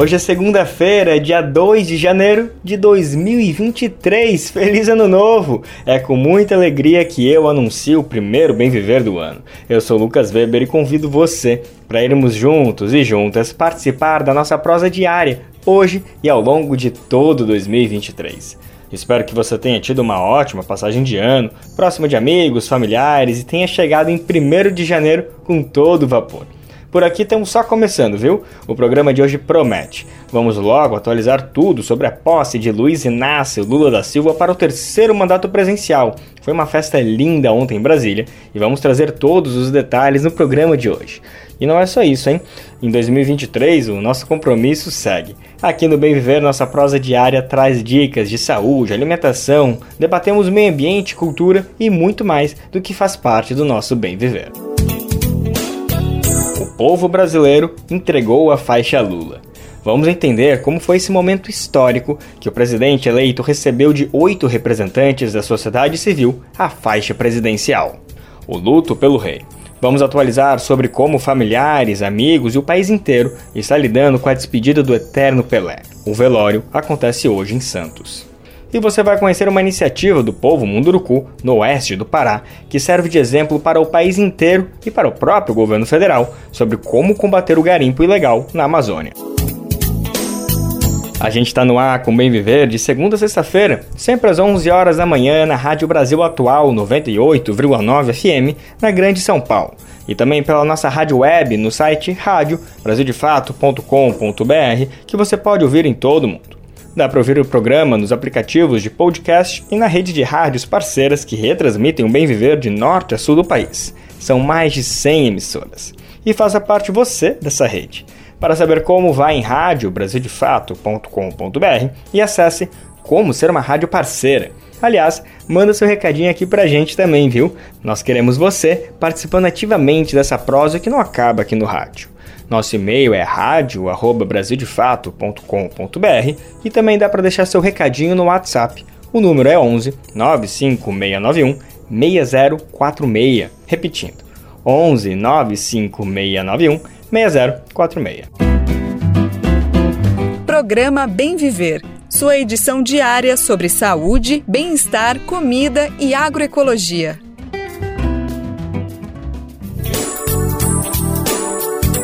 Hoje é segunda-feira, dia 2 de janeiro de 2023. Feliz Ano Novo! É com muita alegria que eu anuncio o primeiro Bem Viver do ano. Eu sou Lucas Weber e convido você para irmos juntos e juntas participar da nossa prosa diária, hoje e ao longo de todo 2023. Espero que você tenha tido uma ótima passagem de ano, próxima de amigos, familiares e tenha chegado em 1 de janeiro com todo vapor. Por aqui estamos só começando, viu? O programa de hoje promete. Vamos logo atualizar tudo sobre a posse de Luiz Inácio Lula da Silva para o terceiro mandato presencial. Foi uma festa linda ontem em Brasília e vamos trazer todos os detalhes no programa de hoje. E não é só isso, hein? Em 2023, o nosso compromisso segue. Aqui no Bem Viver, nossa prosa diária traz dicas de saúde, alimentação, debatemos meio ambiente, cultura e muito mais do que faz parte do nosso Bem Viver povo brasileiro entregou a faixa a Lula. Vamos entender como foi esse momento histórico que o presidente eleito recebeu de oito representantes da sociedade civil a faixa presidencial. O luto pelo rei. Vamos atualizar sobre como familiares, amigos e o país inteiro está lidando com a despedida do eterno Pelé. O velório acontece hoje em Santos e você vai conhecer uma iniciativa do povo Munduruku, no oeste do Pará, que serve de exemplo para o país inteiro e para o próprio governo federal sobre como combater o garimpo ilegal na Amazônia. A gente está no ar com Bem Viver de segunda a sexta-feira, sempre às 11 horas da manhã na Rádio Brasil Atual 98,9 FM, na Grande São Paulo. E também pela nossa rádio web no site radiobrasildefato.com.br, que você pode ouvir em todo mundo. Dá para ouvir o programa nos aplicativos de podcast e na rede de rádios parceiras que retransmitem o bem viver de norte a sul do país. São mais de 100 emissoras. E faça parte você dessa rede. Para saber como, vá em radiobrasildefato.com.br e acesse como ser uma rádio parceira. Aliás, manda seu recadinho aqui pra gente também, viu? Nós queremos você participando ativamente dessa prosa que não acaba aqui no rádio. Nosso e-mail é radio@brasildefato.com.br e também dá para deixar seu recadinho no WhatsApp. O número é 11 95691 6046. Repetindo, 11 95691 6046. Programa Bem Viver. Sua edição diária sobre saúde, bem-estar, comida e agroecologia.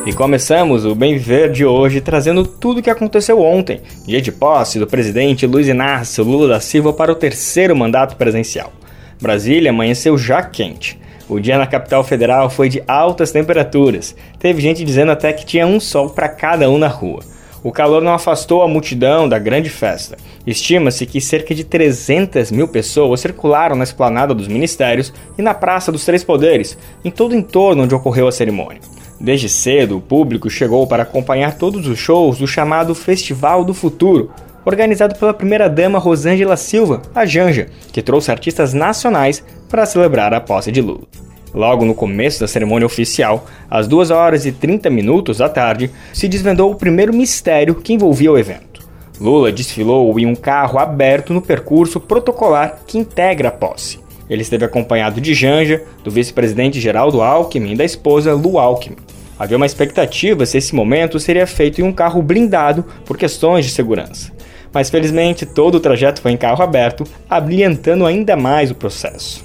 E começamos o Bem Viver de hoje trazendo tudo o que aconteceu ontem, dia de posse do presidente Luiz Inácio Lula da Silva para o terceiro mandato presencial. Brasília amanheceu já quente. O dia na capital federal foi de altas temperaturas. Teve gente dizendo até que tinha um sol para cada um na rua. O calor não afastou a multidão da grande festa. Estima-se que cerca de 300 mil pessoas circularam na esplanada dos ministérios e na Praça dos Três Poderes, em todo o entorno onde ocorreu a cerimônia. Desde cedo, o público chegou para acompanhar todos os shows do chamado Festival do Futuro, organizado pela primeira-dama Rosângela Silva, a Janja, que trouxe artistas nacionais para celebrar a posse de Lula. Logo no começo da cerimônia oficial, às 2 horas e 30 minutos da tarde, se desvendou o primeiro mistério que envolvia o evento. Lula desfilou em um carro aberto no percurso protocolar que integra a posse. Ele esteve acompanhado de Janja, do vice-presidente Geraldo Alckmin e da esposa Lu Alckmin. Havia uma expectativa se esse momento seria feito em um carro blindado por questões de segurança. Mas felizmente todo o trajeto foi em carro aberto, abrilhantando ainda mais o processo.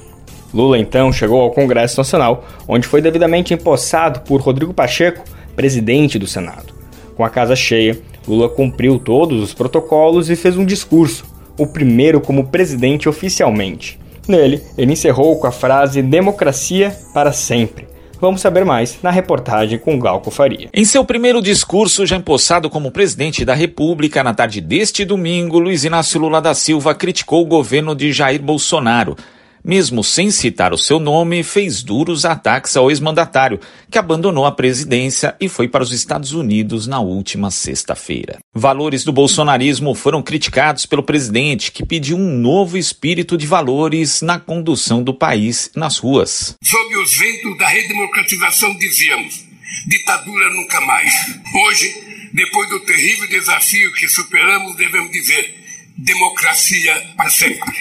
Lula então chegou ao Congresso Nacional, onde foi devidamente empossado por Rodrigo Pacheco, presidente do Senado. Com a casa cheia, Lula cumpriu todos os protocolos e fez um discurso, o primeiro como presidente oficialmente. Nele, ele encerrou com a frase democracia para sempre. Vamos saber mais na reportagem com Glauco Faria. Em seu primeiro discurso, já empossado como presidente da República, na tarde deste domingo, Luiz Inácio Lula da Silva criticou o governo de Jair Bolsonaro mesmo sem citar o seu nome, fez duros ataques ao ex-mandatário, que abandonou a presidência e foi para os Estados Unidos na última sexta-feira. Valores do bolsonarismo foram criticados pelo presidente, que pediu um novo espírito de valores na condução do país nas ruas. Sob os ventos da redemocratização, dizíamos: ditadura nunca mais. Hoje, Depois do terrível desafio que superamos, devemos dizer: democracia para sempre.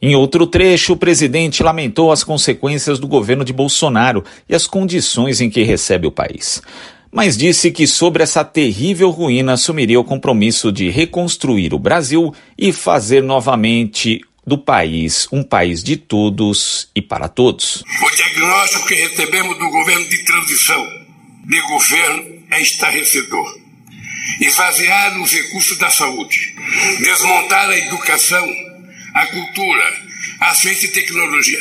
Em outro trecho, o presidente lamentou as consequências do governo de Bolsonaro e as condições em que recebe o país. Mas disse que sobre essa terrível ruína assumiria o compromisso de reconstruir o Brasil e fazer novamente do país um país de todos e para todos. O diagnóstico que recebemos do governo de transição, de governo, é estarrecedor. Esvaziar os recursos da saúde, desmontar a educação, a cultura, a ciência e tecnologia,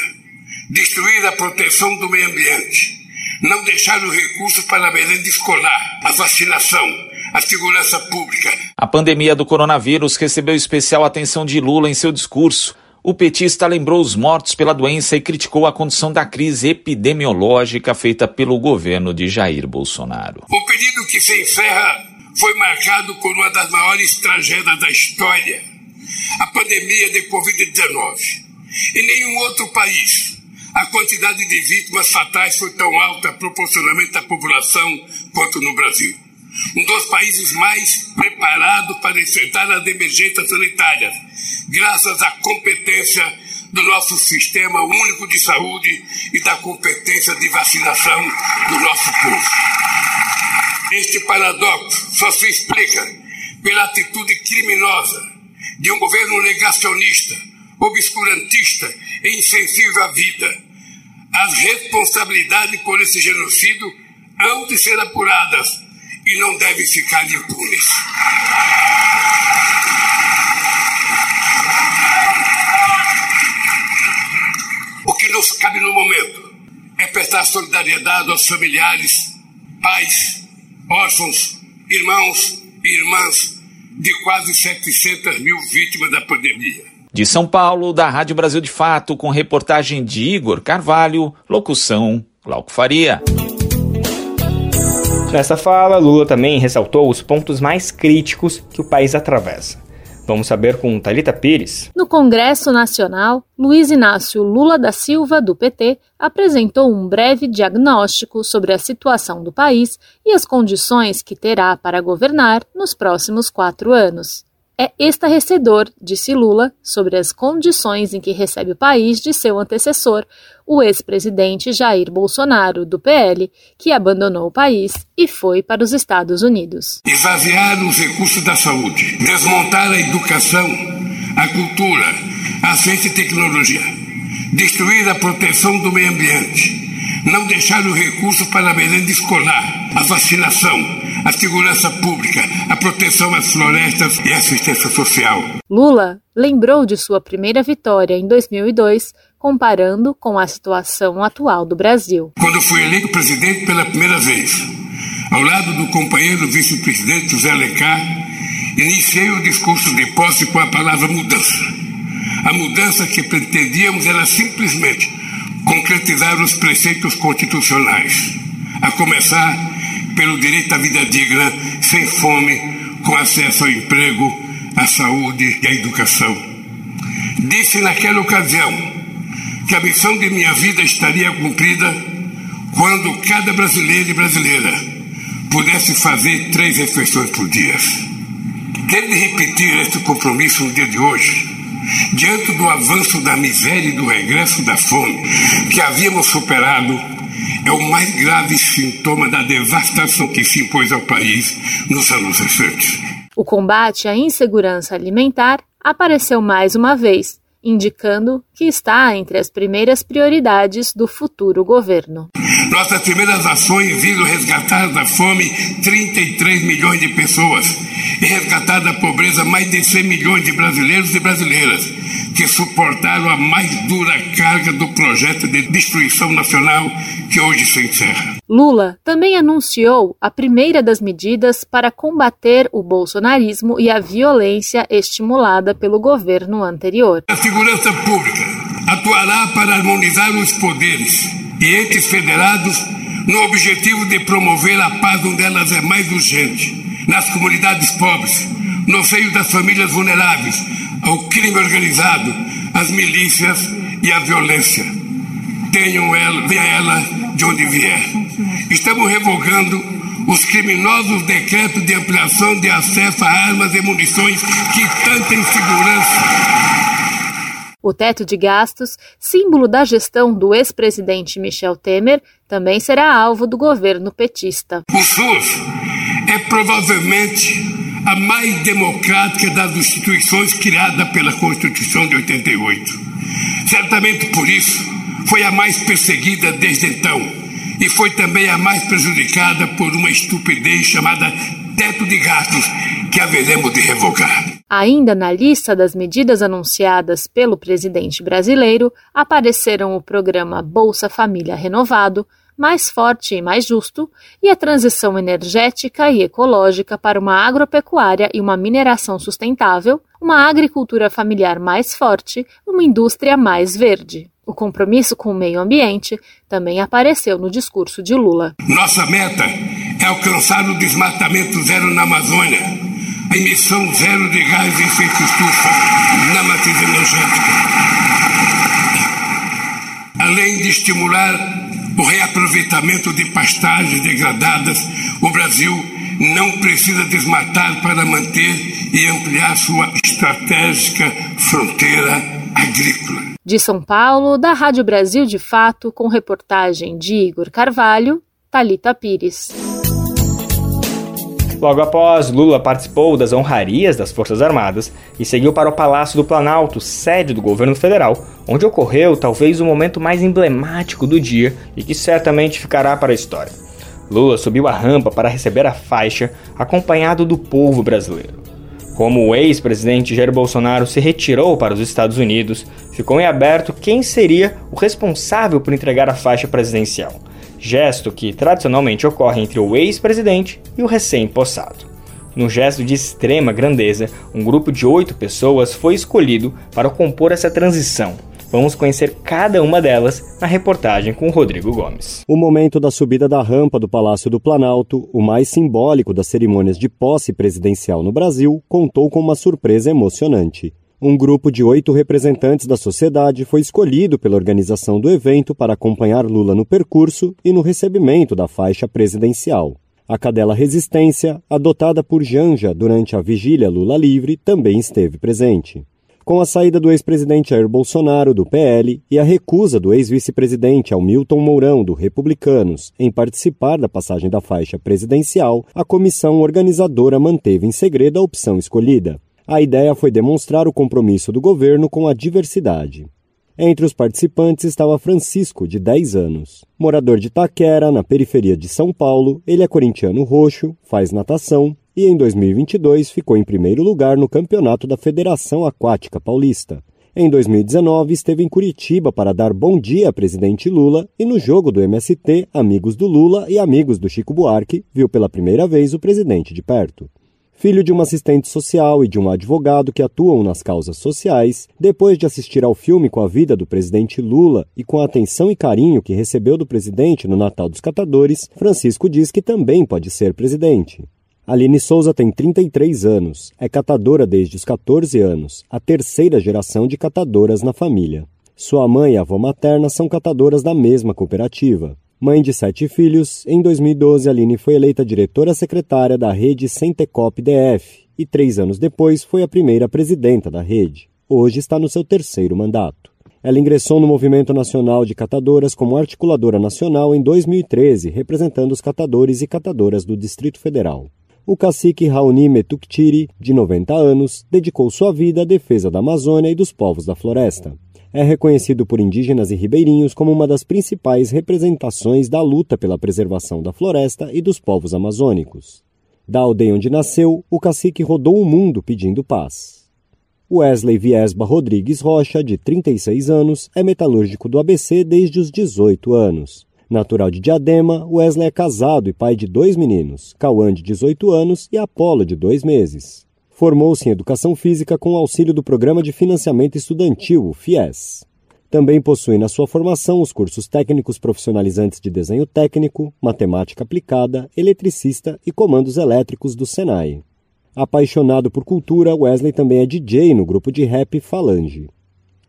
destruir a proteção do meio ambiente, não deixar os recursos para a merenda escolar, a vacinação, a segurança pública. A pandemia do coronavírus recebeu especial atenção de Lula em seu discurso. O petista lembrou os mortos pela doença e criticou a condição da crise epidemiológica feita pelo governo de Jair Bolsonaro. O período que se encerra foi marcado por uma das maiores tragédias da história, a pandemia de Covid-19. Em nenhum outro país a quantidade de vítimas fatais foi tão alta proporcionalmente à população quanto no Brasil um dos países mais preparados para enfrentar as emergências sanitárias, graças à competência do nosso sistema único de saúde e da competência de vacinação do nosso povo. Este paradoxo só se explica pela atitude criminosa de um governo negacionista, obscurantista e insensível à vida. As responsabilidades por esse genocídio hão de ser apuradas e não devem ficar impunes. O que nos cabe no momento é prestar solidariedade aos familiares, pais, órfãos, irmãos e irmãs de quase 700 mil vítimas da pandemia. De São Paulo, da Rádio Brasil de Fato, com reportagem de Igor Carvalho, locução Glauco Faria. Nessa fala, Lula também ressaltou os pontos mais críticos que o país atravessa. Vamos saber com Talita Pires. No Congresso Nacional, Luiz Inácio Lula da Silva, do PT, apresentou um breve diagnóstico sobre a situação do país e as condições que terá para governar nos próximos quatro anos. É estarrecedor, disse Lula, sobre as condições em que recebe o país de seu antecessor, o ex-presidente Jair Bolsonaro, do PL, que abandonou o país e foi para os Estados Unidos. Esvaziar os recursos da saúde, desmontar a educação, a cultura, a ciência e tecnologia, destruir a proteção do meio ambiente, não deixar os recursos para a merenda escolar, a vacinação, a segurança pública, a proteção às florestas e a assistência social. Lula lembrou de sua primeira vitória em 2002, comparando com a situação atual do Brasil. Quando fui eleito presidente pela primeira vez, ao lado do companheiro vice-presidente José Alencar, iniciei o discurso de posse com a palavra mudança. A mudança que pretendíamos era simplesmente concretizar os preceitos constitucionais, a começar pelo direito à vida digna, sem fome, com acesso ao emprego, à saúde e à educação. Disse naquela ocasião que a missão de minha vida estaria cumprida quando cada brasileiro e brasileira pudesse fazer três refeições por dia. Quero repetir este compromisso no dia de hoje, diante do avanço da miséria e do regresso da fome que havíamos superado é o mais grave sintoma da devastação que se impôs ao país nos anos recentes. O combate à insegurança alimentar apareceu mais uma vez, indicando que está entre as primeiras prioridades do futuro governo. Nossas primeiras ações visam resgatar da fome 33 milhões de pessoas resgatar da pobreza mais de 100 milhões de brasileiros e brasileiras que suportaram a mais dura carga do projeto de destruição nacional que hoje se encerra. Lula também anunciou a primeira das medidas para combater o bolsonarismo e a violência estimulada pelo governo anterior. A segurança pública atuará para harmonizar os poderes e entes federados no objetivo de promover a paz onde elas é mais urgente, nas comunidades pobres, no seio das famílias vulneráveis, ao crime organizado, às milícias e à violência. Tenham ela, venha ela de onde vier. Estamos revogando os criminosos decretos de ampliação de acesso a armas e munições que tanta insegurança o teto de gastos, símbolo da gestão do ex-presidente Michel Temer, também será alvo do governo petista. O SUS é provavelmente a mais democrática das instituições criada pela Constituição de 88. Certamente por isso foi a mais perseguida desde então e foi também a mais prejudicada por uma estupidez chamada teto de gastos que haveremos de revogar. Ainda na lista das medidas anunciadas pelo presidente brasileiro apareceram o programa Bolsa Família Renovado, mais forte e mais justo, e a transição energética e ecológica para uma agropecuária e uma mineração sustentável, uma agricultura familiar mais forte, uma indústria mais verde. O compromisso com o meio ambiente também apareceu no discurso de Lula. Nossa meta é alcançar o desmatamento zero na Amazônia, a emissão zero de gás de efeito estufa na matriz energética. Além de estimular reaproveitamento de pastagens degradadas, o Brasil não precisa desmatar para manter e ampliar sua estratégica fronteira agrícola. De São Paulo, da Rádio Brasil de Fato, com reportagem de Igor Carvalho, Talita Pires. Logo após, Lula participou das honrarias das Forças Armadas e seguiu para o Palácio do Planalto, sede do governo federal, onde ocorreu talvez o momento mais emblemático do dia e que certamente ficará para a história. Lula subiu a rampa para receber a faixa, acompanhado do povo brasileiro. Como o ex-presidente Jair Bolsonaro se retirou para os Estados Unidos, ficou em aberto quem seria o responsável por entregar a faixa presidencial, gesto que tradicionalmente ocorre entre o ex-presidente e o recém-possado. Num gesto de extrema grandeza, um grupo de oito pessoas foi escolhido para compor essa transição, Vamos conhecer cada uma delas na reportagem com Rodrigo Gomes. O momento da subida da rampa do Palácio do Planalto, o mais simbólico das cerimônias de posse presidencial no Brasil, contou com uma surpresa emocionante. Um grupo de oito representantes da sociedade foi escolhido pela organização do evento para acompanhar Lula no percurso e no recebimento da faixa presidencial. A cadela Resistência, adotada por Janja durante a vigília Lula Livre, também esteve presente. Com a saída do ex-presidente Jair Bolsonaro, do PL, e a recusa do ex-vice-presidente Hamilton Mourão, do Republicanos, em participar da passagem da faixa presidencial, a comissão organizadora manteve em segredo a opção escolhida. A ideia foi demonstrar o compromisso do governo com a diversidade. Entre os participantes estava Francisco, de 10 anos. Morador de Taquera, na periferia de São Paulo, ele é corintiano roxo, faz natação e em 2022 ficou em primeiro lugar no campeonato da Federação Aquática Paulista. Em 2019, esteve em Curitiba para dar bom dia a presidente Lula e no jogo do MST, amigos do Lula e amigos do Chico Buarque, viu pela primeira vez o presidente de perto. Filho de uma assistente social e de um advogado que atuam nas causas sociais, depois de assistir ao filme com a vida do presidente Lula e com a atenção e carinho que recebeu do presidente no Natal dos Catadores, Francisco diz que também pode ser presidente. Aline Souza tem 33 anos, é catadora desde os 14 anos, a terceira geração de catadoras na família. Sua mãe e avó materna são catadoras da mesma cooperativa. Mãe de sete filhos, em 2012 Aline foi eleita diretora secretária da rede Centecop DF e três anos depois foi a primeira presidenta da rede. Hoje está no seu terceiro mandato. Ela ingressou no Movimento Nacional de Catadoras como articuladora nacional em 2013, representando os catadores e catadoras do Distrito Federal o cacique Raoni Metuktiri, de 90 anos, dedicou sua vida à defesa da Amazônia e dos povos da floresta. É reconhecido por indígenas e ribeirinhos como uma das principais representações da luta pela preservação da floresta e dos povos amazônicos. Da aldeia onde nasceu, o cacique rodou o mundo pedindo paz. Wesley Viesba Rodrigues Rocha, de 36 anos, é metalúrgico do ABC desde os 18 anos. Natural de Diadema, Wesley é casado e pai de dois meninos, Cauã de 18 anos e Apolo de dois meses. Formou-se em Educação Física com auxílio do Programa de Financiamento Estudantil, o FIES. Também possui na sua formação os cursos técnicos profissionalizantes de desenho técnico, matemática aplicada, eletricista e comandos elétricos do Senai. Apaixonado por cultura, Wesley também é DJ no grupo de rap Falange.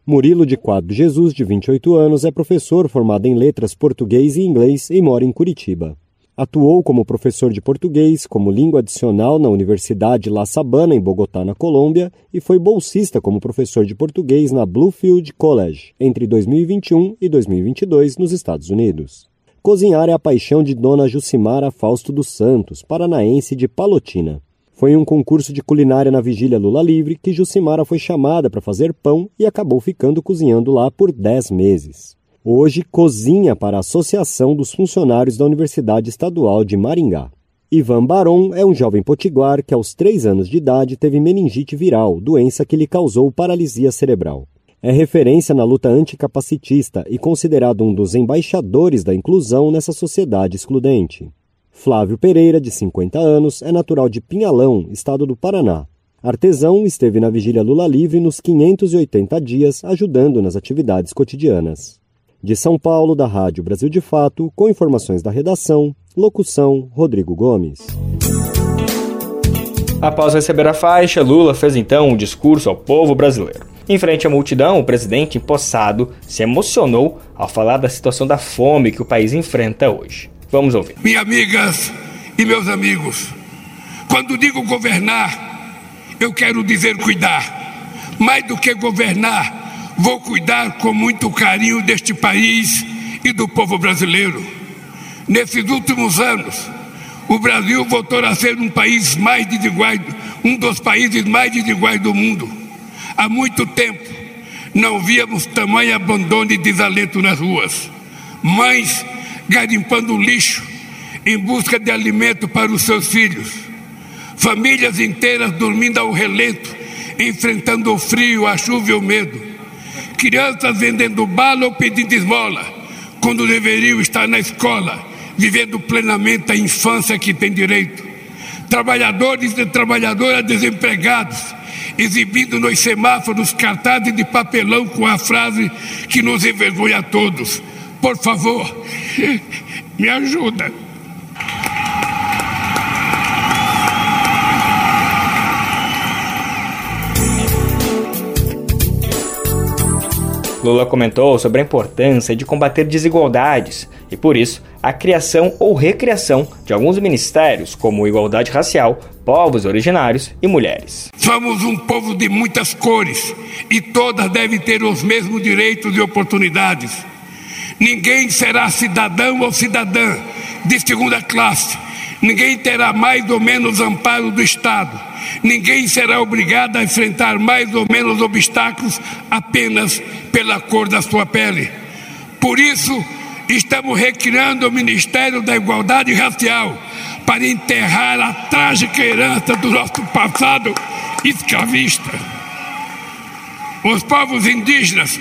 Murilo de Quadro Jesus, de 28 anos, é professor formado em letras português e inglês e mora em Curitiba. Atuou como professor de português, como língua adicional na Universidade La Sabana, em Bogotá, na Colômbia, e foi bolsista como professor de português na Bluefield College entre 2021 e 2022 nos Estados Unidos. Cozinhar é a paixão de Dona Jucimara Fausto dos Santos, paranaense de Palotina. Foi em um concurso de culinária na Vigília Lula Livre que Jucimara foi chamada para fazer pão e acabou ficando cozinhando lá por 10 meses. Hoje cozinha para a Associação dos Funcionários da Universidade Estadual de Maringá. Ivan Baron é um jovem potiguar que, aos 3 anos de idade, teve meningite viral, doença que lhe causou paralisia cerebral. É referência na luta anticapacitista e considerado um dos embaixadores da inclusão nessa sociedade excludente. Flávio Pereira, de 50 anos, é natural de Pinhalão, estado do Paraná. Artesão esteve na Vigília Lula Livre nos 580 dias, ajudando nas atividades cotidianas. De São Paulo, da Rádio Brasil de Fato, com informações da redação, locução Rodrigo Gomes. Após receber a faixa, Lula fez então um discurso ao povo brasileiro. Em frente à multidão, o presidente empossado se emocionou ao falar da situação da fome que o país enfrenta hoje. Vamos ouvir. Minhas amigas e meus amigos, quando digo governar, eu quero dizer cuidar. Mais do que governar, Vou cuidar com muito carinho deste país e do povo brasileiro. Nesses últimos anos, o Brasil voltou a ser um país mais desigual, um dos países mais desiguais do mundo. Há muito tempo não víamos tamanho abandono e desalento nas ruas. Mães garimpando lixo em busca de alimento para os seus filhos. Famílias inteiras dormindo ao relento, enfrentando o frio, a chuva e o medo crianças vendendo bala ou pedindo esmola, quando deveriam estar na escola, vivendo plenamente a infância que tem direito. Trabalhadores e trabalhadoras desempregados, exibindo nos semáforos cartazes de papelão com a frase que nos envergonha a todos. Por favor, me ajuda. Lula comentou sobre a importância de combater desigualdades e, por isso, a criação ou recriação de alguns ministérios, como igualdade racial, povos originários e mulheres. Somos um povo de muitas cores e todas devem ter os mesmos direitos e oportunidades. Ninguém será cidadão ou cidadã de segunda classe. Ninguém terá mais ou menos amparo do Estado Ninguém será obrigado a enfrentar mais ou menos obstáculos apenas pela cor da sua pele. Por isso, estamos recriando o Ministério da Igualdade Racial para enterrar a trágica herança do nosso passado escravista. Os povos indígenas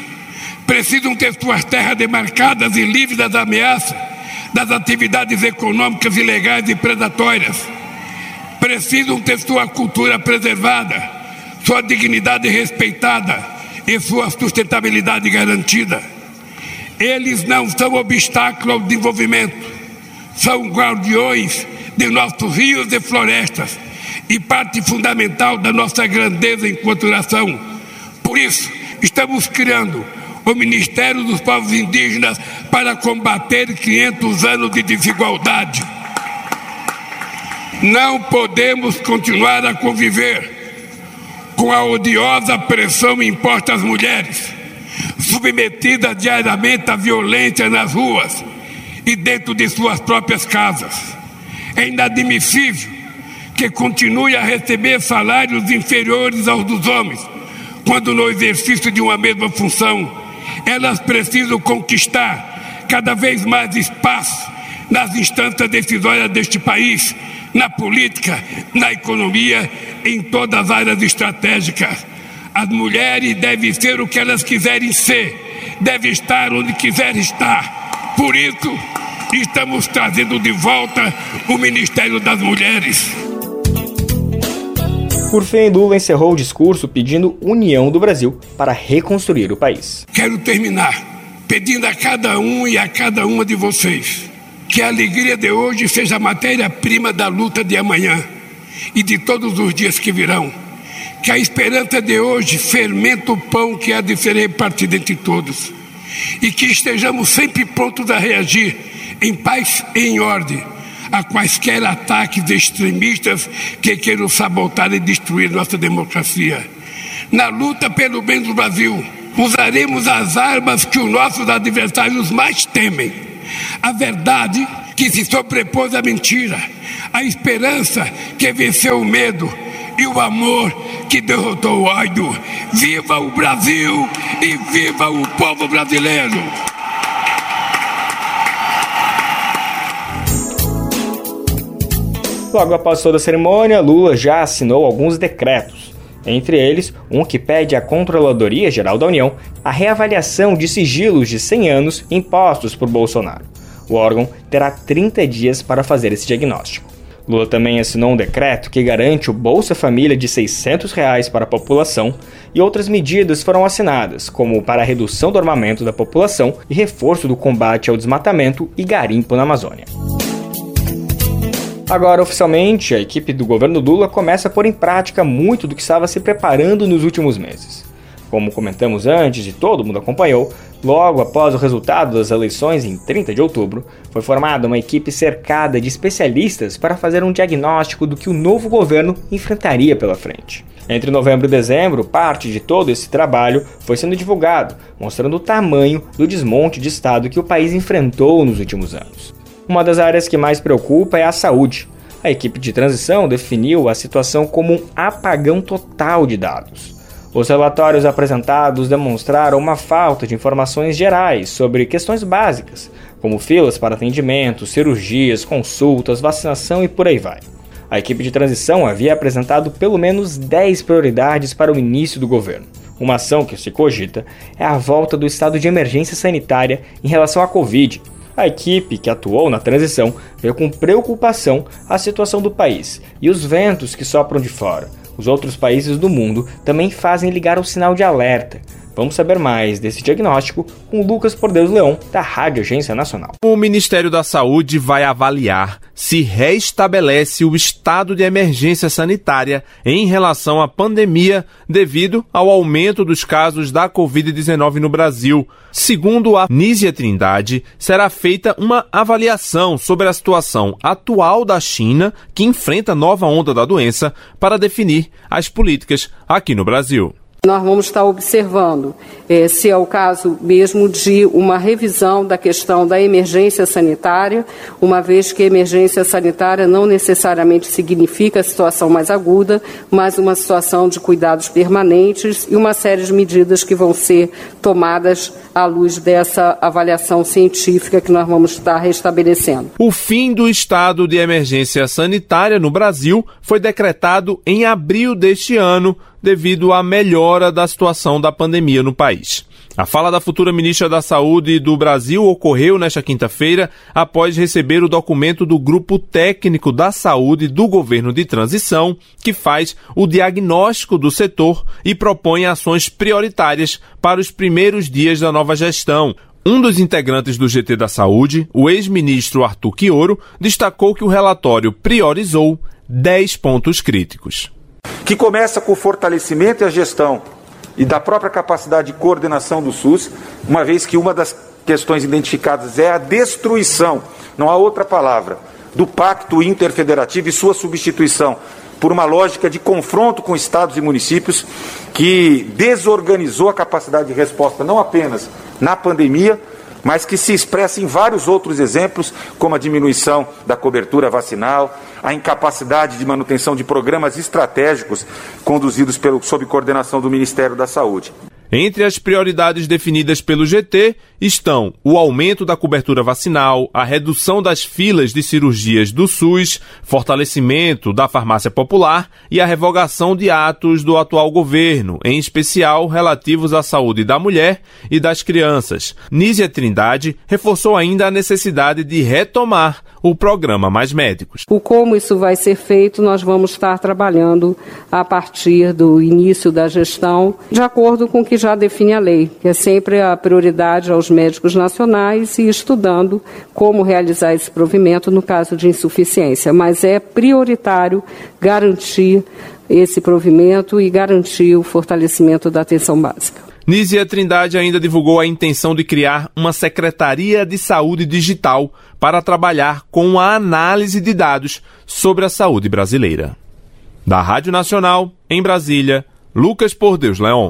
precisam ter suas terras demarcadas e livres das ameaças das atividades econômicas ilegais e predatórias precisam ter sua cultura preservada, sua dignidade respeitada e sua sustentabilidade garantida. Eles não são obstáculo ao desenvolvimento, são guardiões de nossos rios e florestas e parte fundamental da nossa grandeza enquanto nação. Por isso, estamos criando o Ministério dos Povos Indígenas para combater 500 anos de desigualdade não podemos continuar a conviver com a odiosa pressão imposta às mulheres, submetidas diariamente à violência nas ruas e dentro de suas próprias casas. É inadmissível que continue a receber salários inferiores aos dos homens, quando no exercício de uma mesma função elas precisam conquistar cada vez mais espaço nas instâncias decisórias deste país na política, na economia, em todas as áreas estratégicas. As mulheres devem ser o que elas quiserem ser, devem estar onde quiserem estar. Por isso, estamos trazendo de volta o Ministério das Mulheres. Por fim, Lula encerrou o discurso pedindo união do Brasil para reconstruir o país. Quero terminar pedindo a cada um e a cada uma de vocês que a alegria de hoje seja matéria-prima da luta de amanhã e de todos os dias que virão. que a esperança de hoje fermenta o pão que há de ser repartido entre todos e que estejamos sempre prontos a reagir em paz e em ordem a quaisquer ataques extremistas que queiram sabotar e destruir nossa democracia. Na luta pelo bem do Brasil, usaremos as armas que os nossos adversários mais temem. A verdade que se sobrepôs à mentira, a esperança que venceu o medo e o amor que derrotou o ódio. Viva o Brasil e viva o povo brasileiro! Logo após toda a cerimônia, Lula já assinou alguns decretos, entre eles um que pede à Controladoria Geral da União a reavaliação de sigilos de 100 anos impostos por Bolsonaro. O órgão terá 30 dias para fazer esse diagnóstico. Lula também assinou um decreto que garante o Bolsa Família de 600 reais para a população e outras medidas foram assinadas, como para a redução do armamento da população e reforço do combate ao desmatamento e garimpo na Amazônia. Agora, oficialmente, a equipe do governo Lula começa a pôr em prática muito do que estava se preparando nos últimos meses. Como comentamos antes e todo mundo acompanhou, logo após o resultado das eleições em 30 de outubro, foi formada uma equipe cercada de especialistas para fazer um diagnóstico do que o novo governo enfrentaria pela frente. Entre novembro e dezembro, parte de todo esse trabalho foi sendo divulgado, mostrando o tamanho do desmonte de Estado que o país enfrentou nos últimos anos. Uma das áreas que mais preocupa é a saúde. A equipe de transição definiu a situação como um apagão total de dados. Os relatórios apresentados demonstraram uma falta de informações gerais sobre questões básicas, como filas para atendimento, cirurgias, consultas, vacinação e por aí vai. A equipe de transição havia apresentado pelo menos 10 prioridades para o início do governo. Uma ação que se cogita é a volta do estado de emergência sanitária em relação à Covid, a equipe que atuou na transição vê com preocupação a situação do país e os ventos que sopram de fora. Os outros países do mundo também fazem ligar o sinal de alerta. Vamos saber mais desse diagnóstico com Lucas Por Deus Leão, da Rádio Agência Nacional. O Ministério da Saúde vai avaliar se restabelece o estado de emergência sanitária em relação à pandemia devido ao aumento dos casos da Covid-19 no Brasil. Segundo a Nízia Trindade, será feita uma avaliação sobre a situação atual da China, que enfrenta nova onda da doença, para definir as políticas aqui no Brasil. Nós vamos estar observando se é o caso mesmo de uma revisão da questão da emergência sanitária, uma vez que emergência sanitária não necessariamente significa situação mais aguda, mas uma situação de cuidados permanentes e uma série de medidas que vão ser tomadas à luz dessa avaliação científica que nós vamos estar restabelecendo. O fim do estado de emergência sanitária no Brasil foi decretado em abril deste ano devido à melhora da situação da pandemia no país. A fala da futura ministra da Saúde do Brasil ocorreu nesta quinta-feira após receber o documento do Grupo Técnico da Saúde do Governo de Transição, que faz o diagnóstico do setor e propõe ações prioritárias para os primeiros dias da nova gestão. Um dos integrantes do GT da Saúde, o ex-ministro Arthur Quioro, destacou que o relatório priorizou 10 pontos críticos que começa com o fortalecimento e a gestão e da própria capacidade de coordenação do SUS, uma vez que uma das questões identificadas é a destruição, não há outra palavra, do pacto interfederativo e sua substituição por uma lógica de confronto com estados e municípios que desorganizou a capacidade de resposta não apenas na pandemia, mas que se expressa em vários outros exemplos, como a diminuição da cobertura vacinal, a incapacidade de manutenção de programas estratégicos conduzidos pelo, sob coordenação do Ministério da Saúde. Entre as prioridades definidas pelo GT estão o aumento da cobertura vacinal, a redução das filas de cirurgias do SUS, fortalecimento da farmácia popular e a revogação de atos do atual governo, em especial relativos à saúde da mulher e das crianças. Nízia Trindade reforçou ainda a necessidade de retomar o programa Mais Médicos. O como isso vai ser feito, nós vamos estar trabalhando a partir do início da gestão, de acordo com o que já define a lei, que é sempre a prioridade aos médicos nacionais e estudando como realizar esse provimento no caso de insuficiência. Mas é prioritário garantir esse provimento e garantir o fortalecimento da atenção básica. Nízia Trindade ainda divulgou a intenção de criar uma Secretaria de Saúde Digital para trabalhar com a análise de dados sobre a saúde brasileira. Da Rádio Nacional, em Brasília, Lucas Por Deus Leon.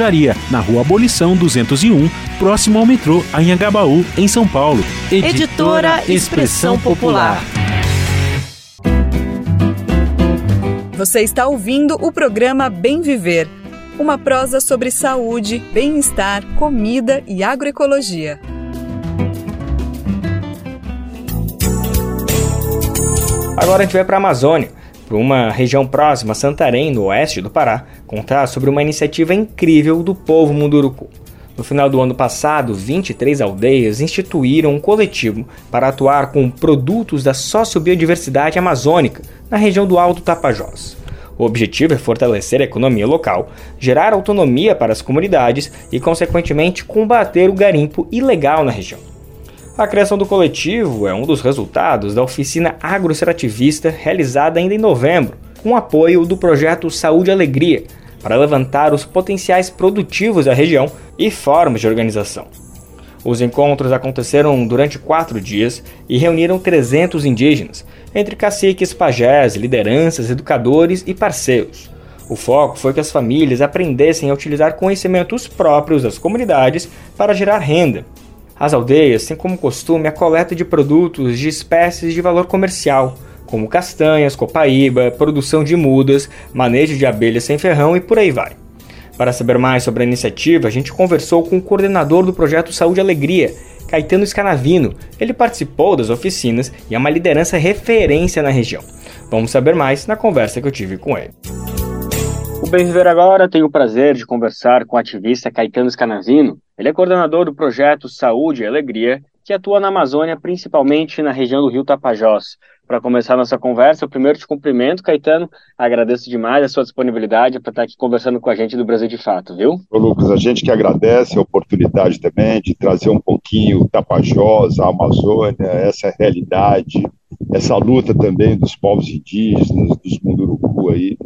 livraria na Rua Abolição 201, próximo ao metrô Anhangabaú, em São Paulo. Editora, editora Expressão Popular. Você está ouvindo o programa Bem Viver, uma prosa sobre saúde, bem-estar, comida e agroecologia. Agora a gente vai para a Amazônia, uma região próxima Santarém, no oeste do Pará, contar sobre uma iniciativa incrível do povo munduruku. No final do ano passado, 23 aldeias instituíram um coletivo para atuar com produtos da sociobiodiversidade amazônica na região do Alto Tapajós. O objetivo é fortalecer a economia local, gerar autonomia para as comunidades e, consequentemente, combater o garimpo ilegal na região. A criação do coletivo é um dos resultados da oficina agroextrativista realizada ainda em novembro, com apoio do projeto Saúde e Alegria, para levantar os potenciais produtivos da região e formas de organização. Os encontros aconteceram durante quatro dias e reuniram 300 indígenas, entre caciques, pajés, lideranças, educadores e parceiros. O foco foi que as famílias aprendessem a utilizar conhecimentos próprios das comunidades para gerar renda. As aldeias têm como costume a coleta de produtos de espécies de valor comercial, como castanhas, copaíba, produção de mudas, manejo de abelhas sem ferrão e por aí vai. Para saber mais sobre a iniciativa, a gente conversou com o coordenador do projeto Saúde Alegria, Caetano Scanavino. Ele participou das oficinas e é uma liderança referência na região. Vamos saber mais na conversa que eu tive com ele. O Bem Viver Agora tem o prazer de conversar com o ativista Caetano Scanavino. Ele é coordenador do projeto Saúde e Alegria, que atua na Amazônia, principalmente na região do Rio Tapajós para começar nossa conversa. Eu primeiro te cumprimento, Caetano. Agradeço demais a sua disponibilidade para estar aqui conversando com a gente do Brasil de Fato, viu? Ô, Lucas, a gente que agradece a oportunidade também de trazer um pouquinho Tapajós, a Amazônia, essa realidade, essa luta também dos povos indígenas, dos Munduruku aí,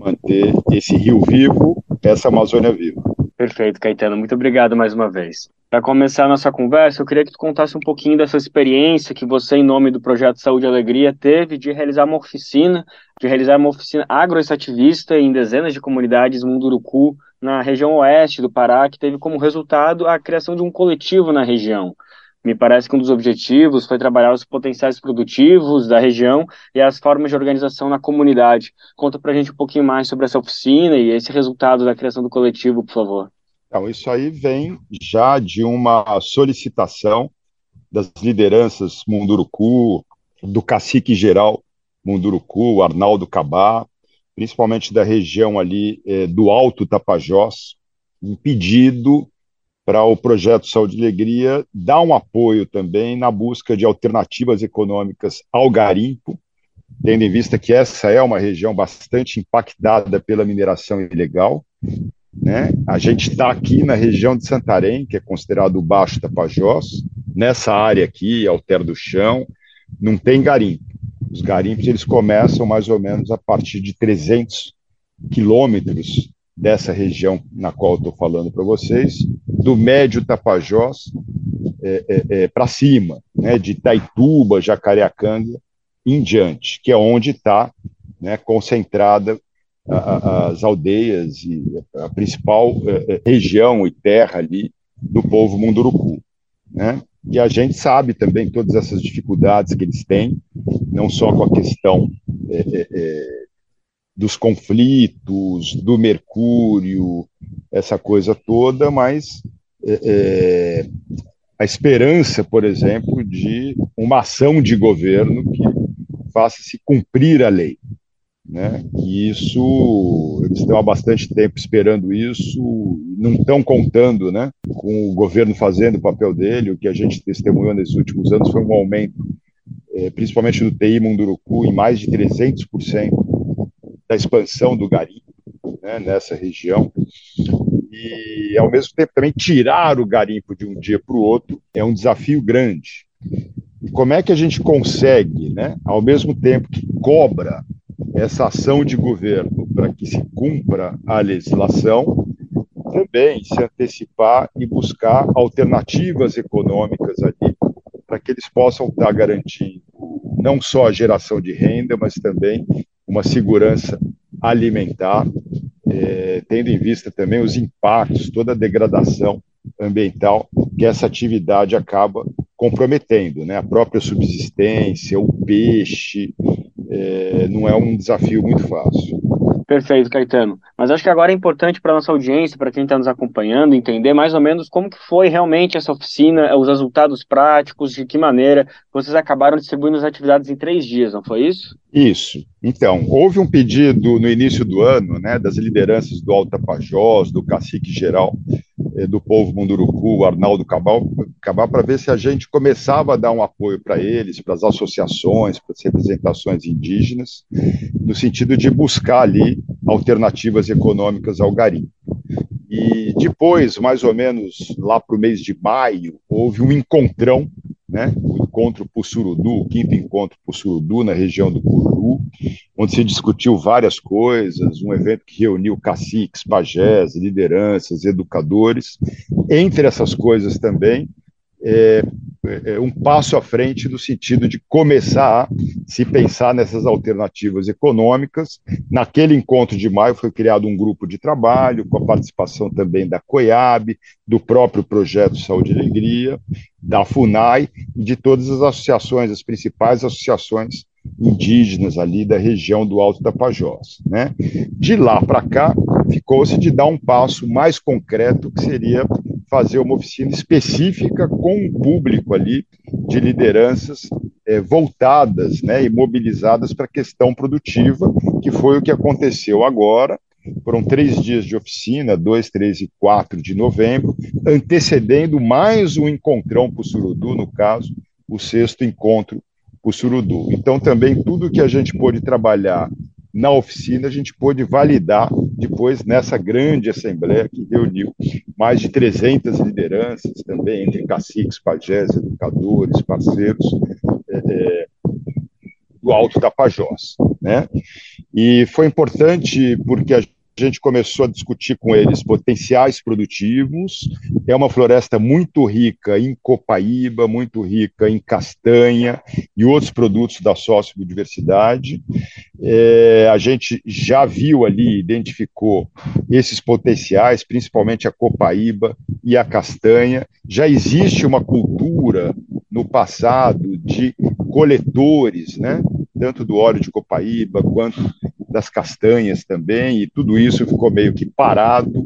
manter esse rio vivo, essa Amazônia viva. Perfeito, Caetano. Muito obrigado mais uma vez. Para começar a nossa conversa, eu queria que tu contasse um pouquinho dessa experiência que você, em nome do projeto Saúde e Alegria, teve de realizar uma oficina, de realizar uma oficina agroestativista em dezenas de comunidades Munduruku, na região oeste do Pará, que teve como resultado a criação de um coletivo na região. Me parece que um dos objetivos foi trabalhar os potenciais produtivos da região e as formas de organização na comunidade. Conta para a gente um pouquinho mais sobre essa oficina e esse resultado da criação do coletivo, por favor. Então, isso aí vem já de uma solicitação das lideranças Munduruku, do cacique geral Munduruku, Arnaldo Cabá, principalmente da região ali é, do Alto Tapajós, um pedido para o projeto Saúde e Alegria dar um apoio também na busca de alternativas econômicas ao garimpo, tendo em vista que essa é uma região bastante impactada pela mineração ilegal, né? A gente está aqui na região de Santarém, que é considerado o Baixo Tapajós, nessa área aqui, Alter do Chão, não tem garimpo. Os garimpos eles começam mais ou menos a partir de 300 quilômetros dessa região na qual estou falando para vocês, do Médio Tapajós é, é, é, para cima, né, de Taituba, Jacareacanga em diante, que é onde está né, concentrada a, as aldeias e a principal é, é, região e terra ali do povo munduruku, né? E a gente sabe também todas essas dificuldades que eles têm, não só com a questão é, é, é dos conflitos, do mercúrio, essa coisa toda, mas é, a esperança, por exemplo, de uma ação de governo que faça se cumprir a lei. né? E isso, eles estão há bastante tempo esperando isso, não estão contando, né? Com o governo fazendo o papel dele. O que a gente testemunhou nesses últimos anos foi um aumento, é, principalmente do TI Munduruku, em mais de 300% da expansão do garimpo né, nessa região. E, ao mesmo tempo, também tirar o garimpo de um dia para o outro é um desafio grande. E como é que a gente consegue, né, ao mesmo tempo que cobra essa ação de governo para que se cumpra a legislação, também se antecipar e buscar alternativas econômicas ali para que eles possam estar garantindo não só a geração de renda, mas também uma segurança alimentar, é, tendo em vista também os impactos, toda a degradação ambiental que essa atividade acaba comprometendo, né? A própria subsistência, o peixe, é, não é um desafio muito fácil. Perfeito, Caetano. Mas acho que agora é importante para nossa audiência, para quem está nos acompanhando, entender mais ou menos como que foi realmente essa oficina, os resultados práticos, de que maneira vocês acabaram distribuindo as atividades em três dias, não foi isso? Isso. Então, houve um pedido no início do ano, né, das lideranças do Alto Tapajós, do cacique geral do povo Munduruku, Arnaldo Cabal, Cabal para ver se a gente começava a dar um apoio para eles, para as associações, para as representações indígenas, no sentido de buscar ali alternativas econômicas ao garimpo. E depois, mais ou menos lá para o mês de maio, houve um encontrão né, o encontro Pussurudu, o quinto encontro Pussurudu na região do Cururu, onde se discutiu várias coisas, um evento que reuniu caciques, pajés, lideranças, educadores. Entre essas coisas também, é, é, um passo à frente no sentido de começar a se pensar nessas alternativas econômicas. Naquele encontro de maio foi criado um grupo de trabalho, com a participação também da COIAB, do próprio Projeto Saúde e Alegria, da FUNAI e de todas as associações, as principais associações indígenas ali da região do Alto Tapajós. Né? De lá para cá, ficou-se de dar um passo mais concreto, que seria fazer uma oficina específica com um público ali de lideranças é, voltadas né, e mobilizadas para a questão produtiva, que foi o que aconteceu agora. Foram três dias de oficina, 2, 3 e 4 de novembro, antecedendo mais um encontrão para o Surudu, no caso, o sexto encontro para o Surudu. Então, também tudo que a gente pôde trabalhar na oficina, a gente pôde validar depois nessa grande assembleia que reuniu mais de 300 lideranças também, entre caciques, pajés, educadores, parceiros é, é, do Alto Tapajós. Né? E foi importante porque a a gente começou a discutir com eles potenciais produtivos. É uma floresta muito rica em copaíba, muito rica em castanha e outros produtos da sociobiodiversidade. É, a gente já viu ali, identificou esses potenciais, principalmente a copaíba e a castanha. Já existe uma cultura no passado de coletores, né? tanto do óleo de copaíba quanto das castanhas também, e tudo isso ficou meio que parado.